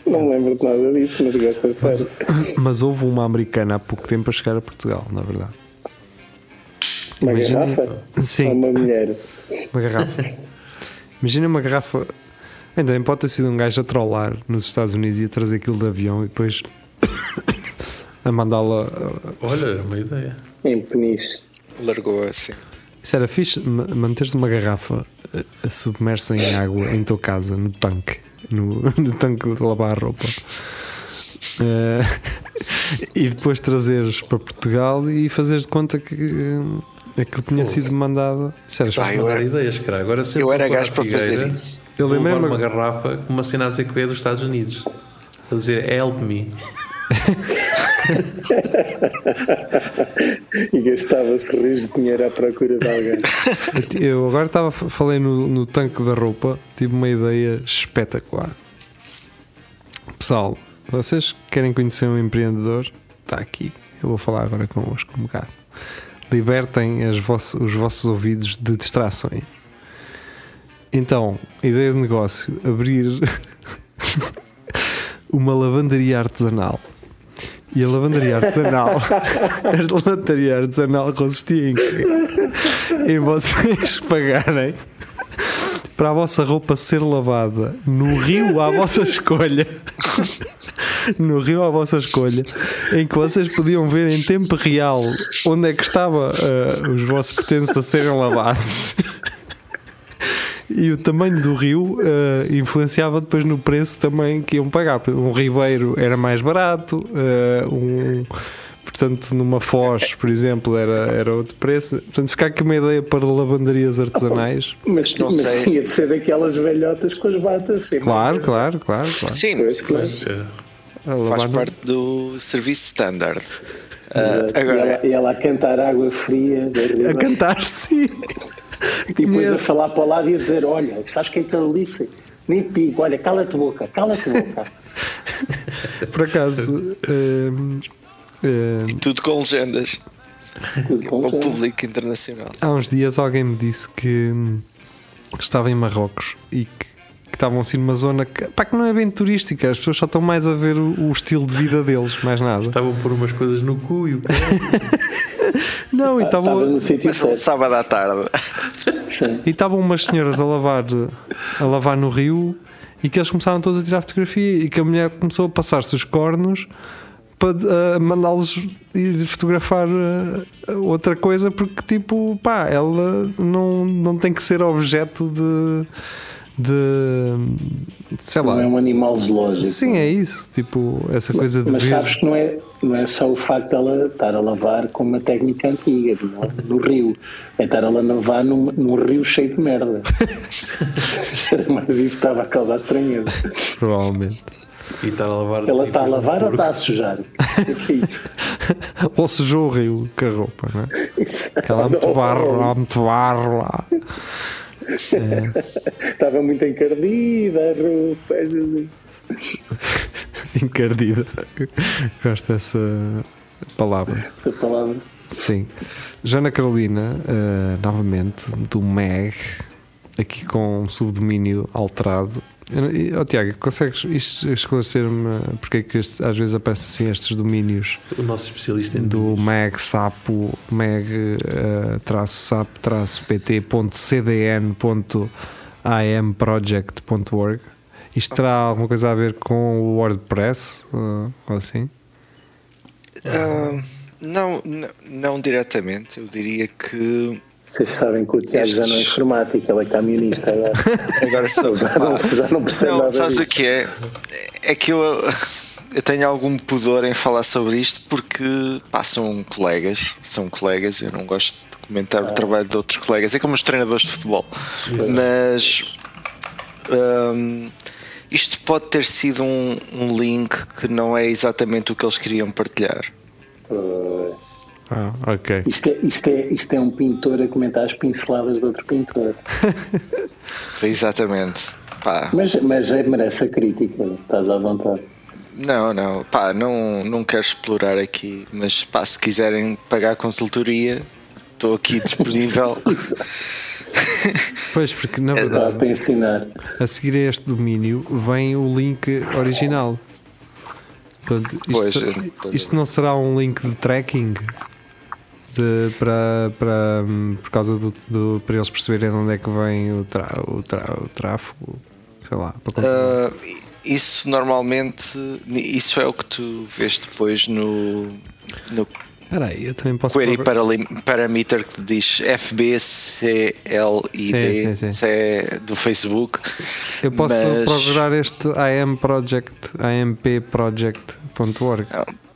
Não lembro de nada disso, mas gosto de sério. Mas houve uma americana há pouco tempo a chegar a Portugal, na verdade. Uma Imagina- garrafa? Sim. Ou uma mulher? Uma garrafa. Imagina uma garrafa. Ainda bem, pode ter sido um gajo a trollar nos Estados Unidos e a trazer aquilo de avião e depois a mandá-la. uh, Olha, era uma ideia. Em peniche. Largou assim. Isso era fixe, ma- manteres uma garrafa uh, submersa em água em tua casa, no tanque, no, no tanque de lavar a roupa. Uh, e depois trazeres para Portugal e fazeres de conta que uh, aquilo tinha Pô. sido mandado. Isso era Pá, fixe. eu era- ideias, cara. Agora Eu era gajo para fazer isso. Eu vou levar lembrei-me- uma garrafa com uma cena a dizer que é dos Estados Unidos. A dizer help me. E gastava-se rios de dinheiro à procura de alguém. Eu agora estava, falei no, no tanque da roupa, tive uma ideia espetacular. Pessoal, vocês querem conhecer um empreendedor? Está aqui. Eu vou falar agora convosco um bocado. Libertem vosso- os vossos ouvidos de distrações. Então, ideia de negócio: abrir uma lavandaria artesanal. E a lavandaria artesanal, a lavandaria artesanal consistia em em vocês pagarem para a vossa roupa ser lavada no rio à vossa escolha. No rio à vossa escolha, em que vocês podiam ver em tempo real onde é que estava ah, os vossos pertences a serem lavados. E o tamanho do rio ah, influenciava depois no preço também que iam pagar. Um ribeiro era mais barato, ah, um, portanto, numa foz, por exemplo, era, era outro preço. Portanto, fica aqui uma ideia para lavanderias artesanais. Mas, Não mas sei. tinha de ser daquelas velhotas com as batas. sim. Claro, claro, claro. claro. Sim, Pois, claro. Faz parte do serviço standard. Ah, E agora, ela, e ela a cantar água fria A cantar, sim. E depois a falar para o lado e a dizer: Olha, sabes quem é que ele disse? Nem digo, olha, cala-te boca, cala-te boca. Por acaso, hum, hum, tudo com legendas Tudo com para o jeito. público internacional. há uns dias alguém me disse que estava em Marrocos e que, que estavam assim numa zona que, pá, que não é bem turística, as pessoas só estão mais a ver o, o estilo de vida deles, mais nada. Estavam a pôr umas coisas no cu e o. Não, e Estava estavam. no sítio Mas um sábado à tarde. Sim. E estavam umas senhoras a lavar, a lavar no rio e que eles começaram todos a tirar fotografia e que a mulher começou a passar-se os cornos para ah, mandá-los ir fotografar ah, outra coisa porque tipo, pá, ela não, não tem que ser objeto de, de sei Não é lá. um animal zoológico. Sim, é isso, tipo, essa coisa de Mas ver. sabes que não é, não é só o facto dela estar a lavar com uma técnica antiga no, no rio. É estar a lavar num, num rio cheio de merda. Mas isso estava a causar estranheza. Provavelmente. E estar a lavar. Ela está a tipo, lavar ou está a sujar? Ou sujou o rio com a roupa, não é? Aquela há muito barro, há muito barro lá. Estava muito encardida a roupa. Encardida. Gosto dessa palavra. Essa palavra. Sim. Joana Carolina, eh, novamente, do MEG, aqui com um subdomínio alterado. Oh, Tiago, consegues isto- esclarecer-me porque é que este- às vezes aparecem assim estes domínios O nosso especialista em do domínios. MEG sapo, MEG eh, traço sapo traço pt.cdn.amproject.org isto terá alguma coisa a ver com o WordPress eh, ou assim? Ah, não, não, não diretamente. Eu diria que Vocês sabem que o Tiago já não é Estes- informático, ele é camionista agora. agora sou. Já não, já não percebe Não, nada sabes o disso. que é? É que eu, eu tenho algum pudor em falar sobre isto porque pá, são colegas, são colegas, eu não gosto de comentar o trabalho de outros colegas, é como os treinadores de futebol. Mas hum, isto pode ter sido um, um link que não é exatamente o que eles queriam partilhar. Uh, Ah, ok. isto, é, isto, é, isto é um pintor a comentar as pinceladas de outro pintor. Exatamente. Pá, Mas, mas é, merece a crítica, estás à vontade. não, não, pá, não, não quero explorar aqui, mas pá, se quiserem pagar consultoria, estou aqui disponível. Pois, porque na verdade, para ensinar. a seguir a este domínio vem o link original. Portanto, isto, Pois, é. isto não será um link de tracking de- para, para, por causa do, do- para eles perceberem de onde é que vem o, tra, o, tra, o tráfego, sei lá, para. Ah, isso normalmente, isso é o que tu vês depois no, no Espera aí, eu também posso query paralim- parameter que diz FBCLID, Sim, sim, sim. é do Facebook. Eu posso mas- procurar este IM Project, amp.project.org.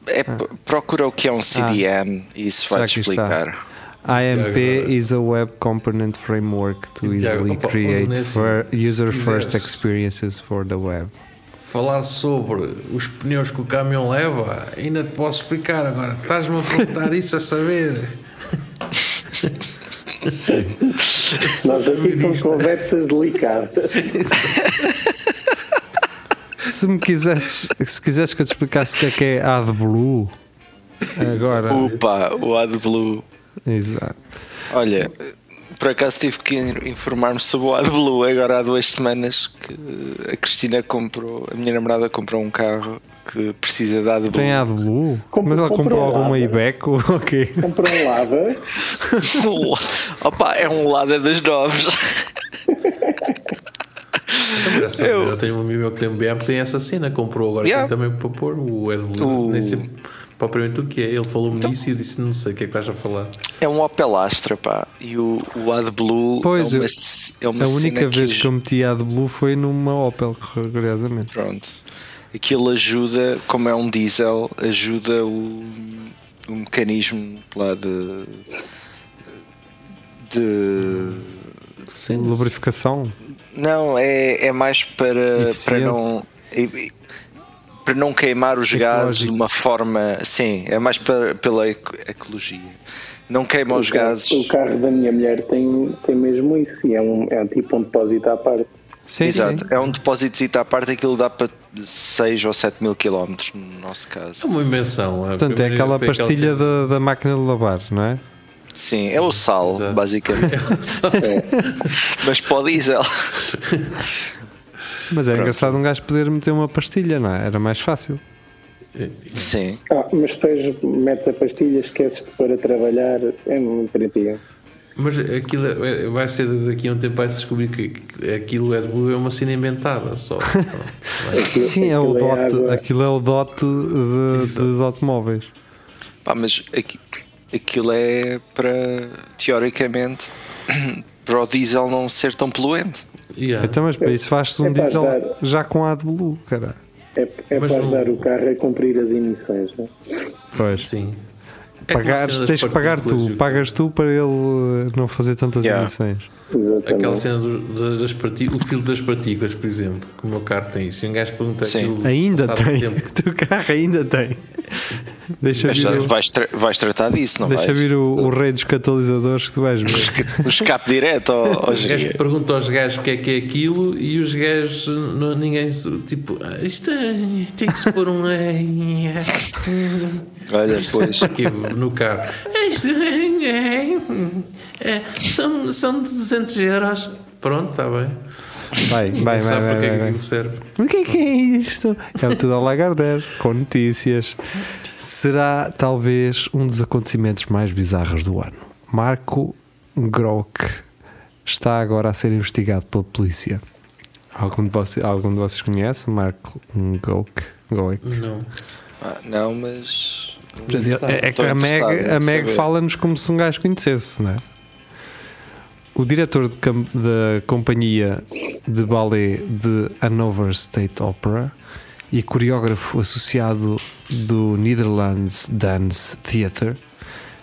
É, Procura o que é um CDN e isso vai-te está. explicar. AMP Tiago, is a web component framework to Tiago, easily create nesse- for se user first quiseres. experiences for the web. Falar sobre os pneus que o caminhão leva, ainda te posso explicar agora. Estás-me a perguntar isso a saber. Nós aqui com conversas delicadas. Se me quisesses, se quisesses que eu te explicasse o que é que é AdBlue, agora. Opa, o AdBlue. Exato. Olha, por acaso tive que informar-me sobre o AdBlue agora há duas semanas que a Cristina comprou, a minha namorada comprou um carro que precisa de AdBlue. Tem AdBlue? Compre- Mas ela comprou alguma nada. Ibeco? Ok. Comprou um lava. Opa, é um Lada das novos. Sabe, Eu- Eu tenho um amigo meu que tem um BM que tem essa cena, comprou agora Yeah. também para pôr o AdBlue. O- Nem sei propriamente o que é. Ele falou-me nisso e eu disse: Não sei o que é que estás a falar. É um Opel Astra, pá. E o, o AdBlue Pois, é uma, é uma A única cena vez que, que eu meti AdBlue foi numa Opel, curiosamente. Pronto. Aquilo ajuda, como é um diesel, ajuda o, o mecanismo lá de. de. Sim. Lubrificação. Não, é, é mais para, para não. Para não queimar os gases de uma forma. Sim, é mais para, pela eco- ecologia. Não queima os O carro- gases. O carro da minha mulher tem, tem mesmo isso. E é, um, é tipo um depósito à parte. Sim, Exato, sim. é um depósito à parte, aquilo dá para 6 ou 7 mil quilómetros no nosso caso. É uma invenção. a Portanto, é aquela aquela pastilha cena. da, da máquina de lavar, não é? Sim, é o sal, exato. basicamente. Mas para o diesel. Mas é engraçado um gajo poder meter uma pastilha, não é? Era mais fácil. Sim. Ah, mas depois metes a pastilha, esqueces de pôr a trabalhar. É muito pratico. Mas aquilo é- vai ser daqui a um tempo vai-se descobrir que aquilo é de Blue é uma cena inventada só. Aquilo- Sim, é o aquilo dote, água. aquilo é o dote de- dos automóveis. Pá, mas aqui- aquilo é para, teoricamente, para o diesel não ser tão poluente. Yeah. Então, mas para isso faz-se um É diesel dar- já com AdBlue, cara. É, é Mas para ajudar o carro a cumprir as emissões. Não? é? Pois. Sim. É Pagares, tens de pagar tu, pagas tu para ele eh, não fazer tantas Yeah. emissões. Exatamente. Aquela cena do- das, das partículas, o filo das partículas, por exemplo, que o meu carro tem isso. E um gajo pergunta Sim. aquilo Ainda tem. tempo. O teu carro ainda tem. Deixa Mas vir, o, vais, tra- vais tratar disso, não deixa vais? vir o, o rei dos catalisadores que tu vais ver. O escape direto ao, ao O gajo geria. pergunta aos gajos o que é que é aquilo e os gajos, não, ninguém, se- tipo, ah, isto é, tem que se pôr um. é, Olha, pois. Aqui no carro. Isto é, é, são, são 200 euros. Pronto, está bem. Vai, vai, sabe vai, é vai, que vai. aquilo serve. O que é que é isto? É o tudo a Lagardère, com notícias. Será talvez um dos acontecimentos mais bizarros do ano. Marco Grock está agora a ser investigado pela polícia. Algum de vocês, algum de vocês conhece Marco? Grock? Não. Ah, não, mas. Portanto, É, é que a Meg, a Meg fala-nos como se um gajo conhecesse, não é? O diretor de da companhia de ballet de Hanover State Opera e coreógrafo associado do Netherlands Dance Theatre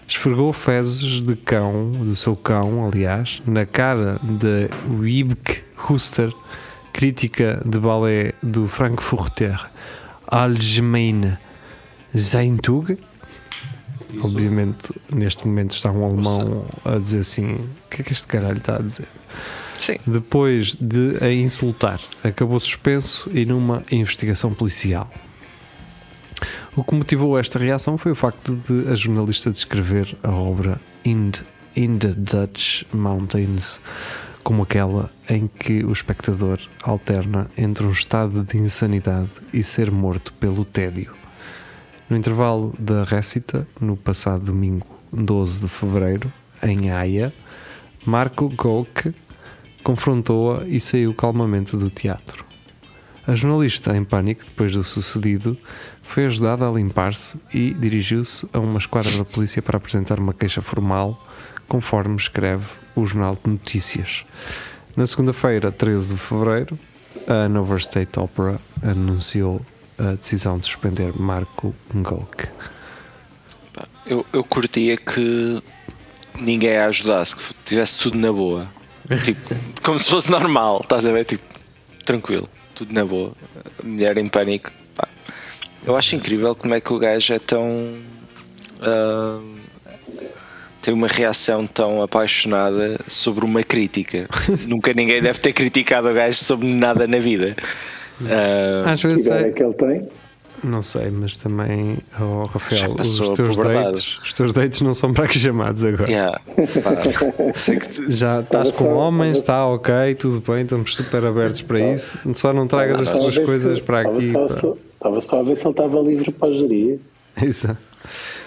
esfregou fezes de cão, do seu cão, aliás, na cara de Wiebke Huster, crítica de balé do Frankfurter Allgemeine Zeitung. Obviamente, neste momento está um alemão a dizer assim: o que é que este caralho está a dizer? Sim. Depois de a insultar, acabou suspenso e numa investigação policial. O que motivou esta reação foi o facto de a jornalista descrever a obra In, In the Dutch Mountains como aquela em que o espectador alterna entre um estado de insanidade e ser morto pelo tédio. No intervalo da récita, no passado domingo 12 de fevereiro, em Haia, Marco Gauck confrontou-a e saiu calmamente do teatro. A jornalista, em pânico depois do sucedido, foi ajudada a limpar-se e dirigiu-se a uma esquadra da polícia para apresentar uma queixa formal, conforme escreve o Jornal de Notícias. Na segunda-feira, 13 de fevereiro, a Hanover State Opera anunciou a decisão de suspender Marco Ngok. Eu, eu curtia que ninguém a ajudasse, que tivesse tudo na boa. Tipo, como se fosse normal, estás a ver? Tipo, tranquilo, tudo na boa. Mulher em pânico. Pá. Eu acho incrível como é que o gajo é tão. ah, tem uma reação tão apaixonada sobre uma crítica. Nunca ninguém deve ter criticado o gajo sobre nada na vida. Ah, Às Que vezes é que ele tem? não sei, mas também, oh, Rafael, os teus, dates, os teus dates não são para que chamados agora. yeah, pá, sei que tu- Já estás com homens, está ok, tudo bem, estamos super abertos para isso. Só não tragas as tuas coisas se- para aqui. Só, só- estava só a ver se ele estava livre para a geria. Exato.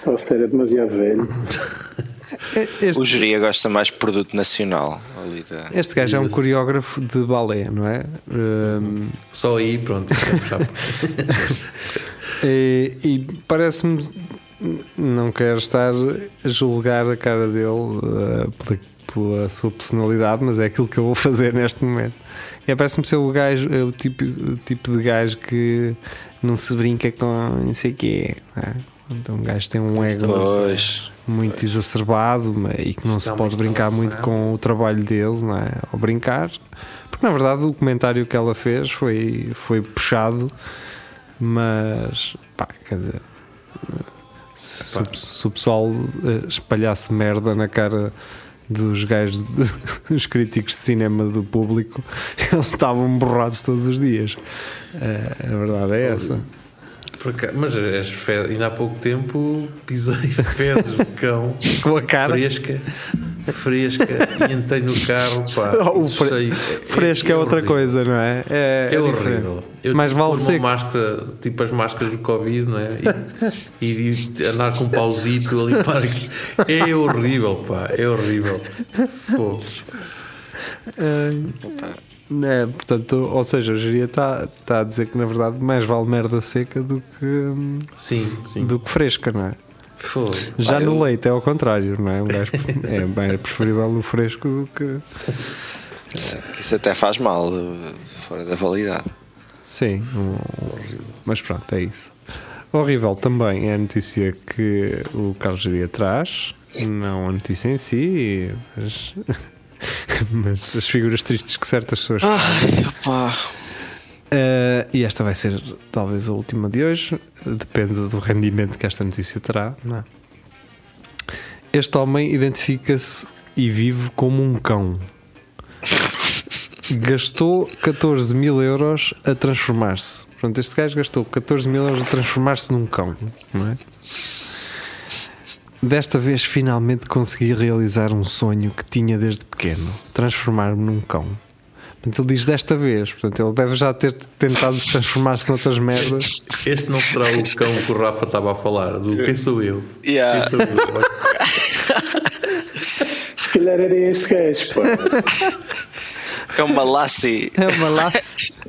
Só se era demasiado velho. Este, o geria gosta mais de produto nacional. Ali da... este gajo é um coreógrafo de balé, não é? Um, Só aí, pronto. e e parece-me. Não quero estar a julgar a cara dele uh, pela, pela sua personalidade, mas é aquilo que eu vou fazer neste momento. E parece-me ser o gajo, é o tipo, o tipo de gajo que não se brinca com não sei o quê. é? Então um gajo tem um ego Pois. Muito exacerbado mas- e que não se é pode brincar muito com o trabalho dele, não é? Ao brincar, porque na verdade o comentário que ela fez foi, foi puxado, mas pá, quer dizer, se, se o pessoal eh, espalhasse merda na cara dos gajos, de- dos críticos de cinema do público, eles estavam borrados todos os dias. Eh, a verdade é essa. Acaso- mas as fezes, ainda há pouco tempo pisei fezes de cão Com a cara. fresca, fresca e entrei no carro. Pá, Oh, fre- sei- Fresco é, outra horrível. coisa, não é? É, É, é horrível. Eu Mais tive que vale pôr uma máscara, tipo as máscaras do Covid, não é? E, e- andar com um pauzito ali para aqui. É horrível, pá, é horrível. Fogo. É, portanto, ou seja, o Geria está tá a dizer que na verdade mais vale merda seca do que, Sim, sim. do que fresca, não é? Já Ah, no eu- leite é ao contrário, não é? Um gajo é bem preferível o fresco do que. Isso até faz mal, uh, fora da validade. Sim, um- mas pronto, é isso. Horrível também é a notícia que o Carlos Geria traz, não a notícia em si, mas, mas as figuras tristes que certas pessoas Ai, opá. Uh, e esta vai ser talvez a última de hoje, depende do rendimento que esta notícia terá. não é? Este homem identifica-se e vive como um cão. Gastou 14 mil euros a transformar-se. Portanto, este gajo gastou 14 mil euros a transformar-se num cão, não é? Desta vez finalmente consegui realizar um sonho que tinha desde pequeno: transformar-me num cão. Portanto, ele diz desta vez, portanto, ele deve já ter tentado transformar-se noutras merdas. Este não será o cão que o Rafa estava a falar, do quem sou eu? Yeah. Quem sou eu? Se calhar era este gajo, pá. É uma lassie. É uma laço.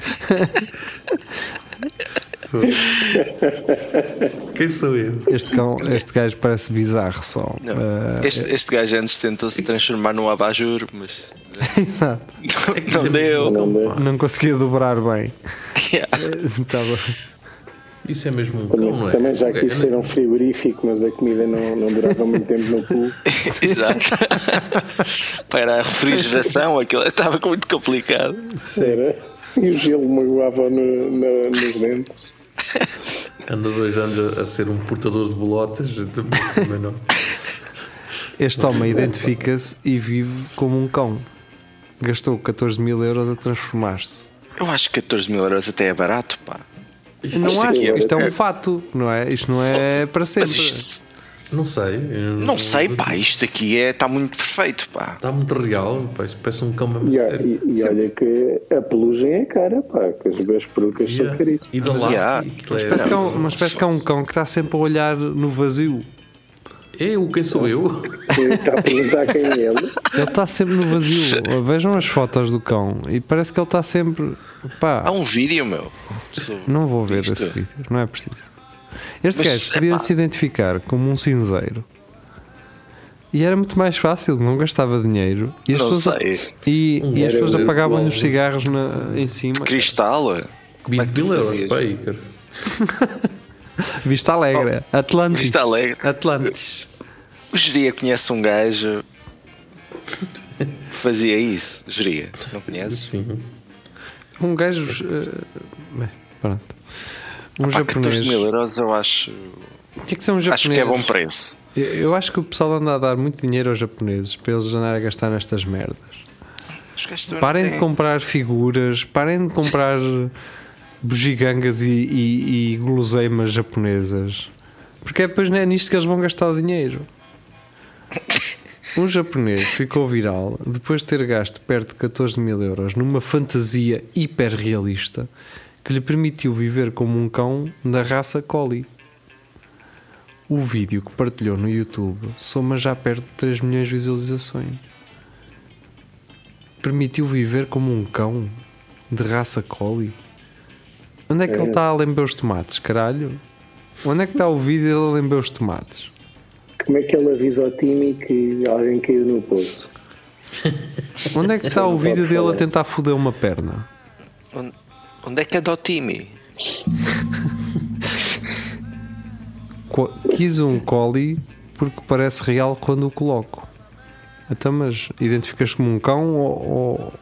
Quem sou eu? Este, cão, este gajo parece bizarro só. Não. Uh, Este, este gajo antes tentou se transformar num abajur, mas exato. É não é deu. Não cão, deu. pá. Não conseguia dobrar bem. Yeah. Estava. Isso é mesmo um cão, Também, não é? também já quis ser um frigorífico, mas a comida não, não durava muito tempo no cu. Exato. Para a refrigeração, aquilo estava muito complicado. Era. E o gelo magoava no, no- nos dentes. Anda dois anos a, a ser um portador de bolotas. Também não. Este homem identifica-se e vive como um cão. Gastou 14 mil euros a transformar-se. Eu acho que 14 mil euros até é barato, pá. Não Isto acho, aqui é- isto é um fato, não é? Isto não é para sempre. Mas isto, Não sei. eu não sei, pá. Isto aqui é, está muito perfeito, pá. Está muito real. Pá, isso parece um cão mesmo. E, sério. e- e olha que a pelugem é cara, pá, que as duas perucas são Yeah. caríssimas. E da laço. Yeah. aquilo é- Parece que é um- mas parece que é um cão que está sempre a olhar no vazio. Eu, quem sou eu? Está a perguntar quem é ele. Ele está sempre no vazio. Vejam as fotos do cão e parece que ele está sempre. Pá, Há um vídeo, meu. Não vou ver Isto- esse vídeo, não é preciso. Este Mas, gajo podia epá. se identificar como um cinzeiro e era muito mais fácil, não gastava dinheiro e as Não pessoas, sei. e, e as pessoas apagavam-lhe os cigarros na- em cima. Cristal? Como é que 20 tu euros cara. Vista Alegre, Atlantis. Vista Alegre. Atlantis. O Geria conhece um gajo que fazia isso. Geria, não conheces? Sim. Um gajo. eh, bem, pronto. Um Pá, 14 japonês. mil euros eu acho, Tinha que ser um japonês. acho que é bom preço. Eu- acho que o pessoal anda a dar muito dinheiro aos japoneses para eles andarem a gastar nestas merdas. Os Parem de comprar figuras, parem de comprar bugigangas e, e, e guloseimas japonesas. Porque é depois não é nisto que eles vão gastar o dinheiro. Um japonês ficou viral depois de ter gasto perto de 14 mil euros numa fantasia hiper realista que lhe permitiu viver como um cão da raça Collie. O vídeo que partilhou no YouTube soma já perto de 3 milhões de visualizações. Permitiu viver como um cão de raça Collie? Onde é que ele está a lamber os tomates, caralho? Onde é que está o vídeo dele a lamber os tomates? Como é que ele avisa ao time que alguém caiu no poço? Onde é que está Não o vídeo dele a tentar foder uma perna? Onde, onde é que é do time? Quis um collie porque parece real quando o coloco. Então, mas identificas como um cão ou, ou,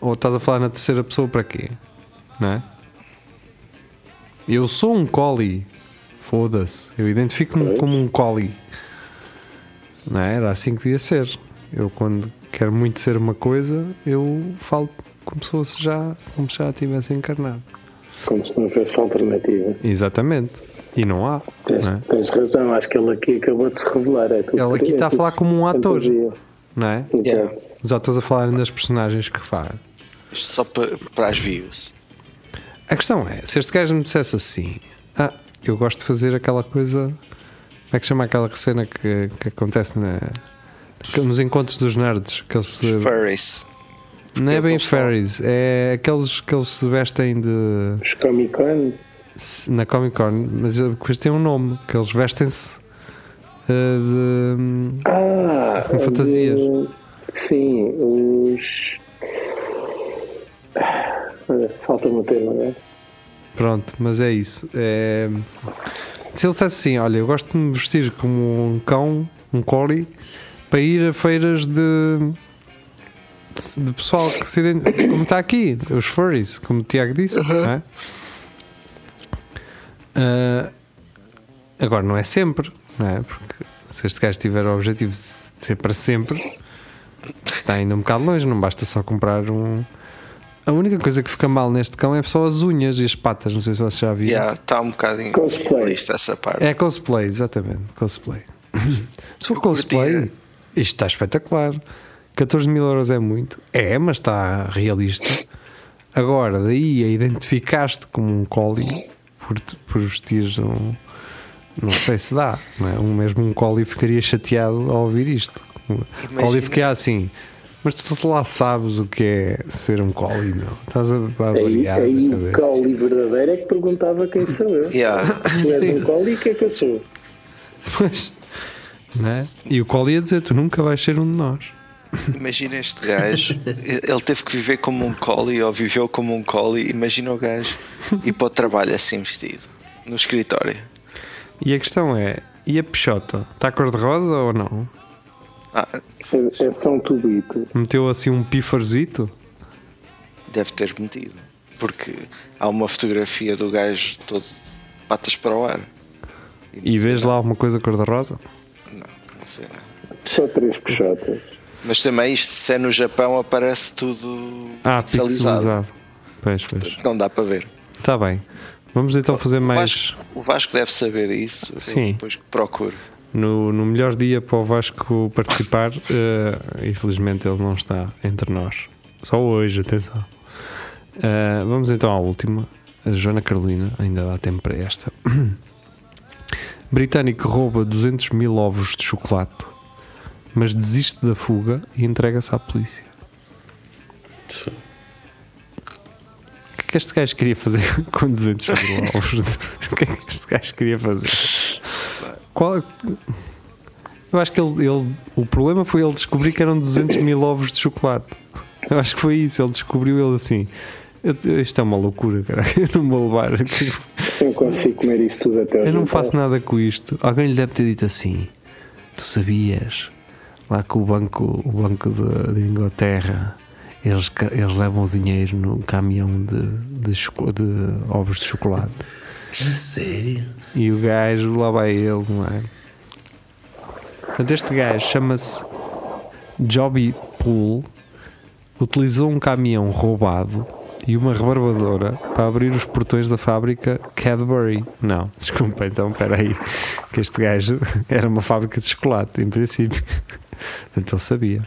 ou estás a falar na terceira pessoa para quê? Não é? Eu sou um collie. Foda-se. Eu identifico-me como um collie. Não é? Era assim que devia ser. Eu, quando quero muito ser uma coisa, eu falo como se fosse já, como se já tivesse encarnado. Como se não fosse alternativa. Exatamente. E não há. Tens, Não é? tens razão, acho que ele aqui acabou de se revelar. É tudo- Ele aqui é está a falar como um ator, fantasia. não é? Exato. Os atores a falarem das personagens que faz. Isto só para, para as views. A questão é, se este gajo me dissesse assim, ah, eu gosto de fazer aquela coisa, como é que chama aquela cena que, que acontece na, que- nos encontros dos nerds, que eles Furries. Não é bem Eles são- fairies, é aqueles que eles se vestem de Os Comic Con, na Comic Con, mas depois tem um nome, que eles vestem-se eh, de Ah, Com fantasias. de- sim, os. Olha, Falta-me o termo agora. Pronto, mas é isso. É... Se ele dissesse assim: Olha, eu gosto de me vestir como um cão, um collie, para ir a feiras de, de pessoal que se identifica, como está aqui, os furries, como o Tiago disse, não é? Ah, agora, não é sempre, não é? Porque se este gajo tiver o objetivo de ser para sempre, está ainda um bocado longe, não basta só comprar um. A única coisa que fica mal neste cão é só as unhas e as patas, não sei se vocês já viram. Yeah, está um bocadinho Cosplay. essa parte. É cosplay, exatamente, cosplay. Se for Eu cosplay, curtia. isto está espetacular. 14 mil euros é muito. É, mas está realista. Agora, daí a identificar-te como um collie por, por vestires um. Não sei se dá, não é? Um, mesmo um collie ficaria chateado ao ouvir isto. O collie Imagina- ficaria assim. Mas tu lá sabes o que é ser um collie, meu. Estás a, a Aí, variar. aí a o. Collie verdadeiro é que perguntava quem sou eu. Yeah. Tu és Sim. um Collie, o que é que eu sou? Não é? E o collie ia dizer: Tu nunca vais ser um de nós. Imagina este gajo, ele teve que viver como um collie ou viveu como um collie. Imagina o gajo ir para o trabalho assim vestido, no escritório. E a questão é: e a peixota? Está cor-de-rosa ou não? Ah, É, é só um tubito. Meteu assim um pifarzito? Deve ter metido. Porque há uma fotografia do gajo todo patas para o ar. E vês lá alguma coisa cor-de-rosa? Não, não sei nada. Só três peixotas. Mas também isto, se é no Japão, aparece tudo Ah, pixelizado. pixelizado. Pois, pois. Não dá para ver. Está bem. Vamos então fazer O mais. Vasco, o Vasco deve saber isso. Sim. Depois que procure. No, no melhor dia para o Vasco participar, eh, infelizmente ele não está entre nós. Só hoje, atenção. Eh, vamos então à última. A Joana Carolina, ainda dá tempo para esta. Britânico rouba 200 mil ovos de chocolate, mas desiste da fuga e entrega-se à polícia. O que é que este gajo queria fazer com 200 mil ovos? O que é que este gajo queria fazer? Qual, eu acho que ele, ele- O problema foi ele descobrir que eram 200 mil ovos de chocolate. Eu acho que foi isso. Ele descobriu ele assim. Eu, isto é uma loucura, cara. Eu não vou levar. Eu consigo comer isso tudo até Eu não jantar. faço nada com isto. Alguém lhe deve ter dito assim: Tu sabias lá que o banco, o banco de, de Inglaterra eles, eles levam o dinheiro no caminhão de, de, de ovos de chocolate. Sério? E o gajo, lá vai ele, não é? Portanto, este gajo chama-se Jobby Pool, utilizou um caminhão roubado e uma rebarbadora para abrir os portões da fábrica Cadbury. Não, desculpa, então, espera aí, que este gajo era uma fábrica de chocolate, em princípio. Portanto, ele sabia.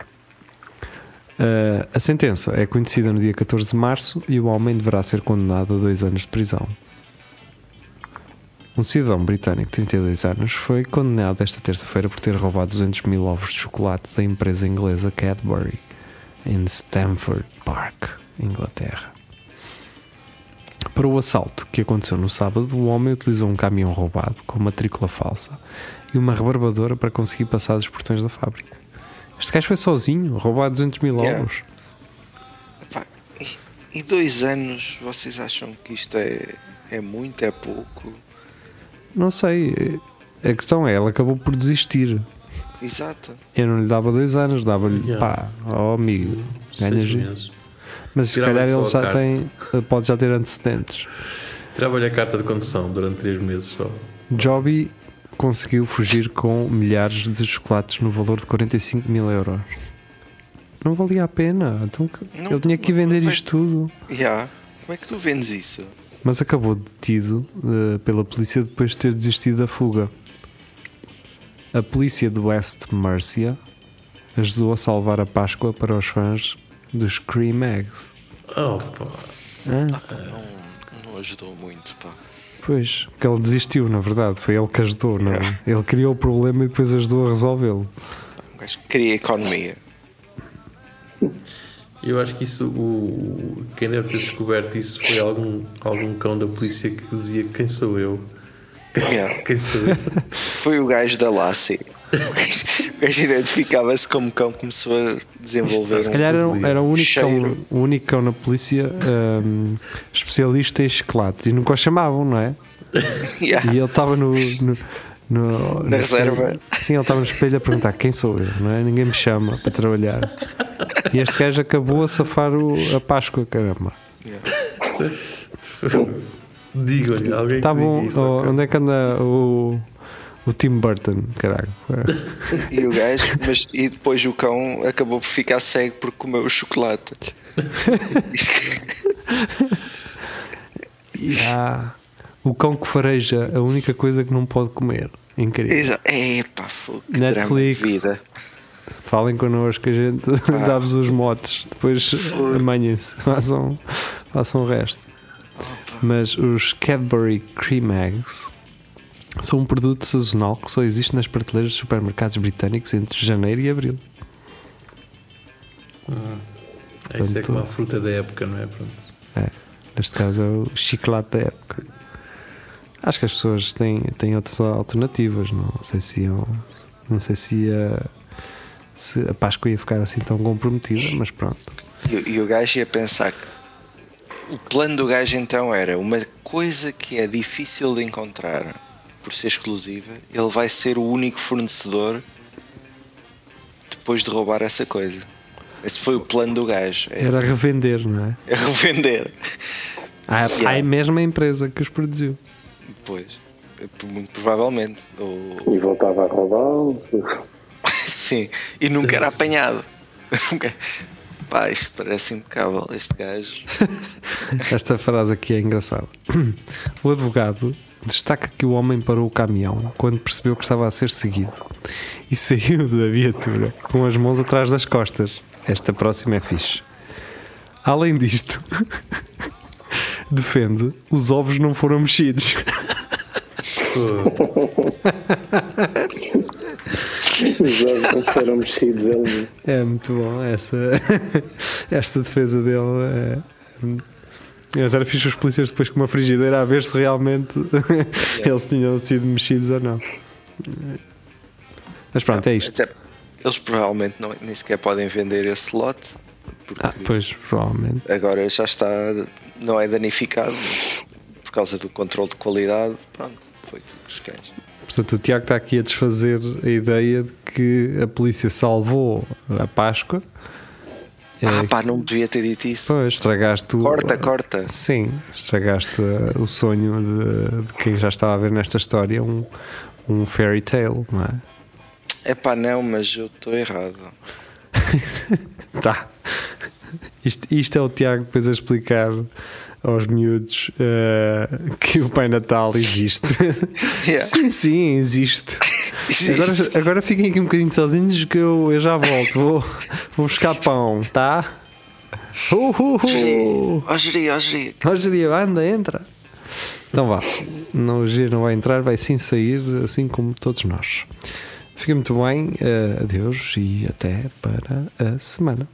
Ah, a sentença é conhecida no dia 14 de março e o homem deverá ser condenado a dois anos de prisão. Um cidadão britânico de 32 anos foi condenado esta terça-feira por ter roubado 200 mil ovos de chocolate da empresa inglesa Cadbury em Stamford Park, Inglaterra. Para o assalto que aconteceu no sábado, o homem utilizou um caminhão roubado com matrícula falsa e uma rebarbadora para conseguir passar dos portões da fábrica. Este gajo foi sozinho, roubar 200 mil Yeah. ovos. Epá, e- e dois anos, vocês acham que isto é, é muito, é pouco? Não sei. A questão é, ela acabou por desistir. Exato. Eu não lhe dava dois anos, dava-lhe Yeah. pá, ó amigo, ganhas. Seis meses. Mas se calhar ele já carta. tem, pode já ter antecedentes. Tirava-lhe a carta de condução durante 3 meses só. Jobby conseguiu fugir com milhares de chocolates no valor de 45 mil euros. Não valia a pena. Então, Não- ele tinha que vender isto tudo. Yeah. Como é que tu vendes isso? Mas acabou detido eh, pela polícia depois de ter desistido da fuga. A polícia de West Mercia ajudou a salvar a Páscoa para os fãs dos Cream Eggs. Oh, pá. Ah, Não, não ajudou muito, pá. Pois, porque ele desistiu, na verdade. Foi ele que ajudou, não é? Ele criou o problema e depois ajudou a resolvê-lo. Um gajo que cria economia. Eu acho que isso, o, quem deve ter descoberto isso foi algum, algum cão da polícia que dizia quem sou eu. Yeah. Quem sou eu? Foi o gajo da Lassie. O gajo, identificava-se como cão, começou a desenvolver Se um calhar era, tudo era o, único cão, o único cão na polícia ahm, especialista em chocolates. E nunca o chamavam, não é? Yeah. E ele estava no, no, no- no reserva. espelho. Sim, ele estava no espelho a perguntar quem sou eu, não é? Ninguém me chama para trabalhar. E este gajo acabou a safar o, a Páscoa, caramba. Digam-lhe, alguém Tá que diga bom, isso. oh, onde é que anda o, o Tim Burton, caralho? E o gajo, mas e depois o cão acabou por ficar cego porque comeu o chocolate. Há o cão que fareja a única coisa que não pode comer. Incrível. Exa- fogo, que Netflix. drama de vida. Falem connosco que a gente dá-vos os motes. Depois amanhem-se. Façam, façam o resto. Mas os Cadbury Cream Eggs são um produto sazonal que só existe nas prateleiras de supermercados britânicos entre janeiro e abril. É, isso é portanto- como a fruta da época, não é? Pronto. Neste caso é o chiclete da época. Acho que as pessoas têm, têm outras alternativas. Não sei se iam, não sei se ia, se a Páscoa ia ficar assim tão comprometida, mas pronto. E, e o gajo ia pensar que o plano do gajo então era uma coisa que é difícil de encontrar por ser exclusiva, ele vai ser o único fornecedor depois de roubar essa coisa. Esse foi o plano do gajo. É, Era revender, não é? é revender. Há, Yeah. a mesma empresa que os produziu. Pois. Muito provavelmente. Ou- E voltava a roubá-los. Sim. E nunca era apanhado. Pá, isto parece impecável. Este gajo. Esta frase aqui é engraçada. O advogado destaca que o homem parou o caminhão quando percebeu que estava a ser seguido e saiu da viatura com as mãos atrás das costas. Esta próxima é fixe. Além disto, defende os ovos não foram mexidos. Os ovos não foram mexidos ali. É muito bom essa, esta defesa dele. É, mas era fixe os polícias depois com uma frigideira a ver se realmente eles tinham sido mexidos ou não. Mas pronto, é isto. Até- eles provavelmente não, nem sequer podem vender esse lote. Ah, pois, provavelmente. agora já está. Não é danificado, mas por causa do controle de qualidade. Pronto, foi tudo que os cães. Portanto, o Tiago está aqui a desfazer a ideia de que a polícia salvou a Páscoa. Ah, pá, não devia ter dito isso. pois, estragaste o. Corta, corta. Sim, estragaste uh, o sonho de, de quem já estava a ver nesta história um, um fairy tale, não é? É pá, não, mas eu estou errado. Tá. Isto, isto é o Tiago depois a explicar aos miúdos uh, que o Pai Natal existe. Yeah. Sim, sim, existe. Existe. Agora, agora fiquem aqui um bocadinho sozinhos que eu, eu já volto. Vou, vou buscar pão, tá? Uh, uh, uh. Ó, Jeri, ó. Rogério, anda, entra. Então vá. Não, o não vai entrar, vai sim sair, assim como todos nós. Fica muito bem. eh, adeus e até para a semana.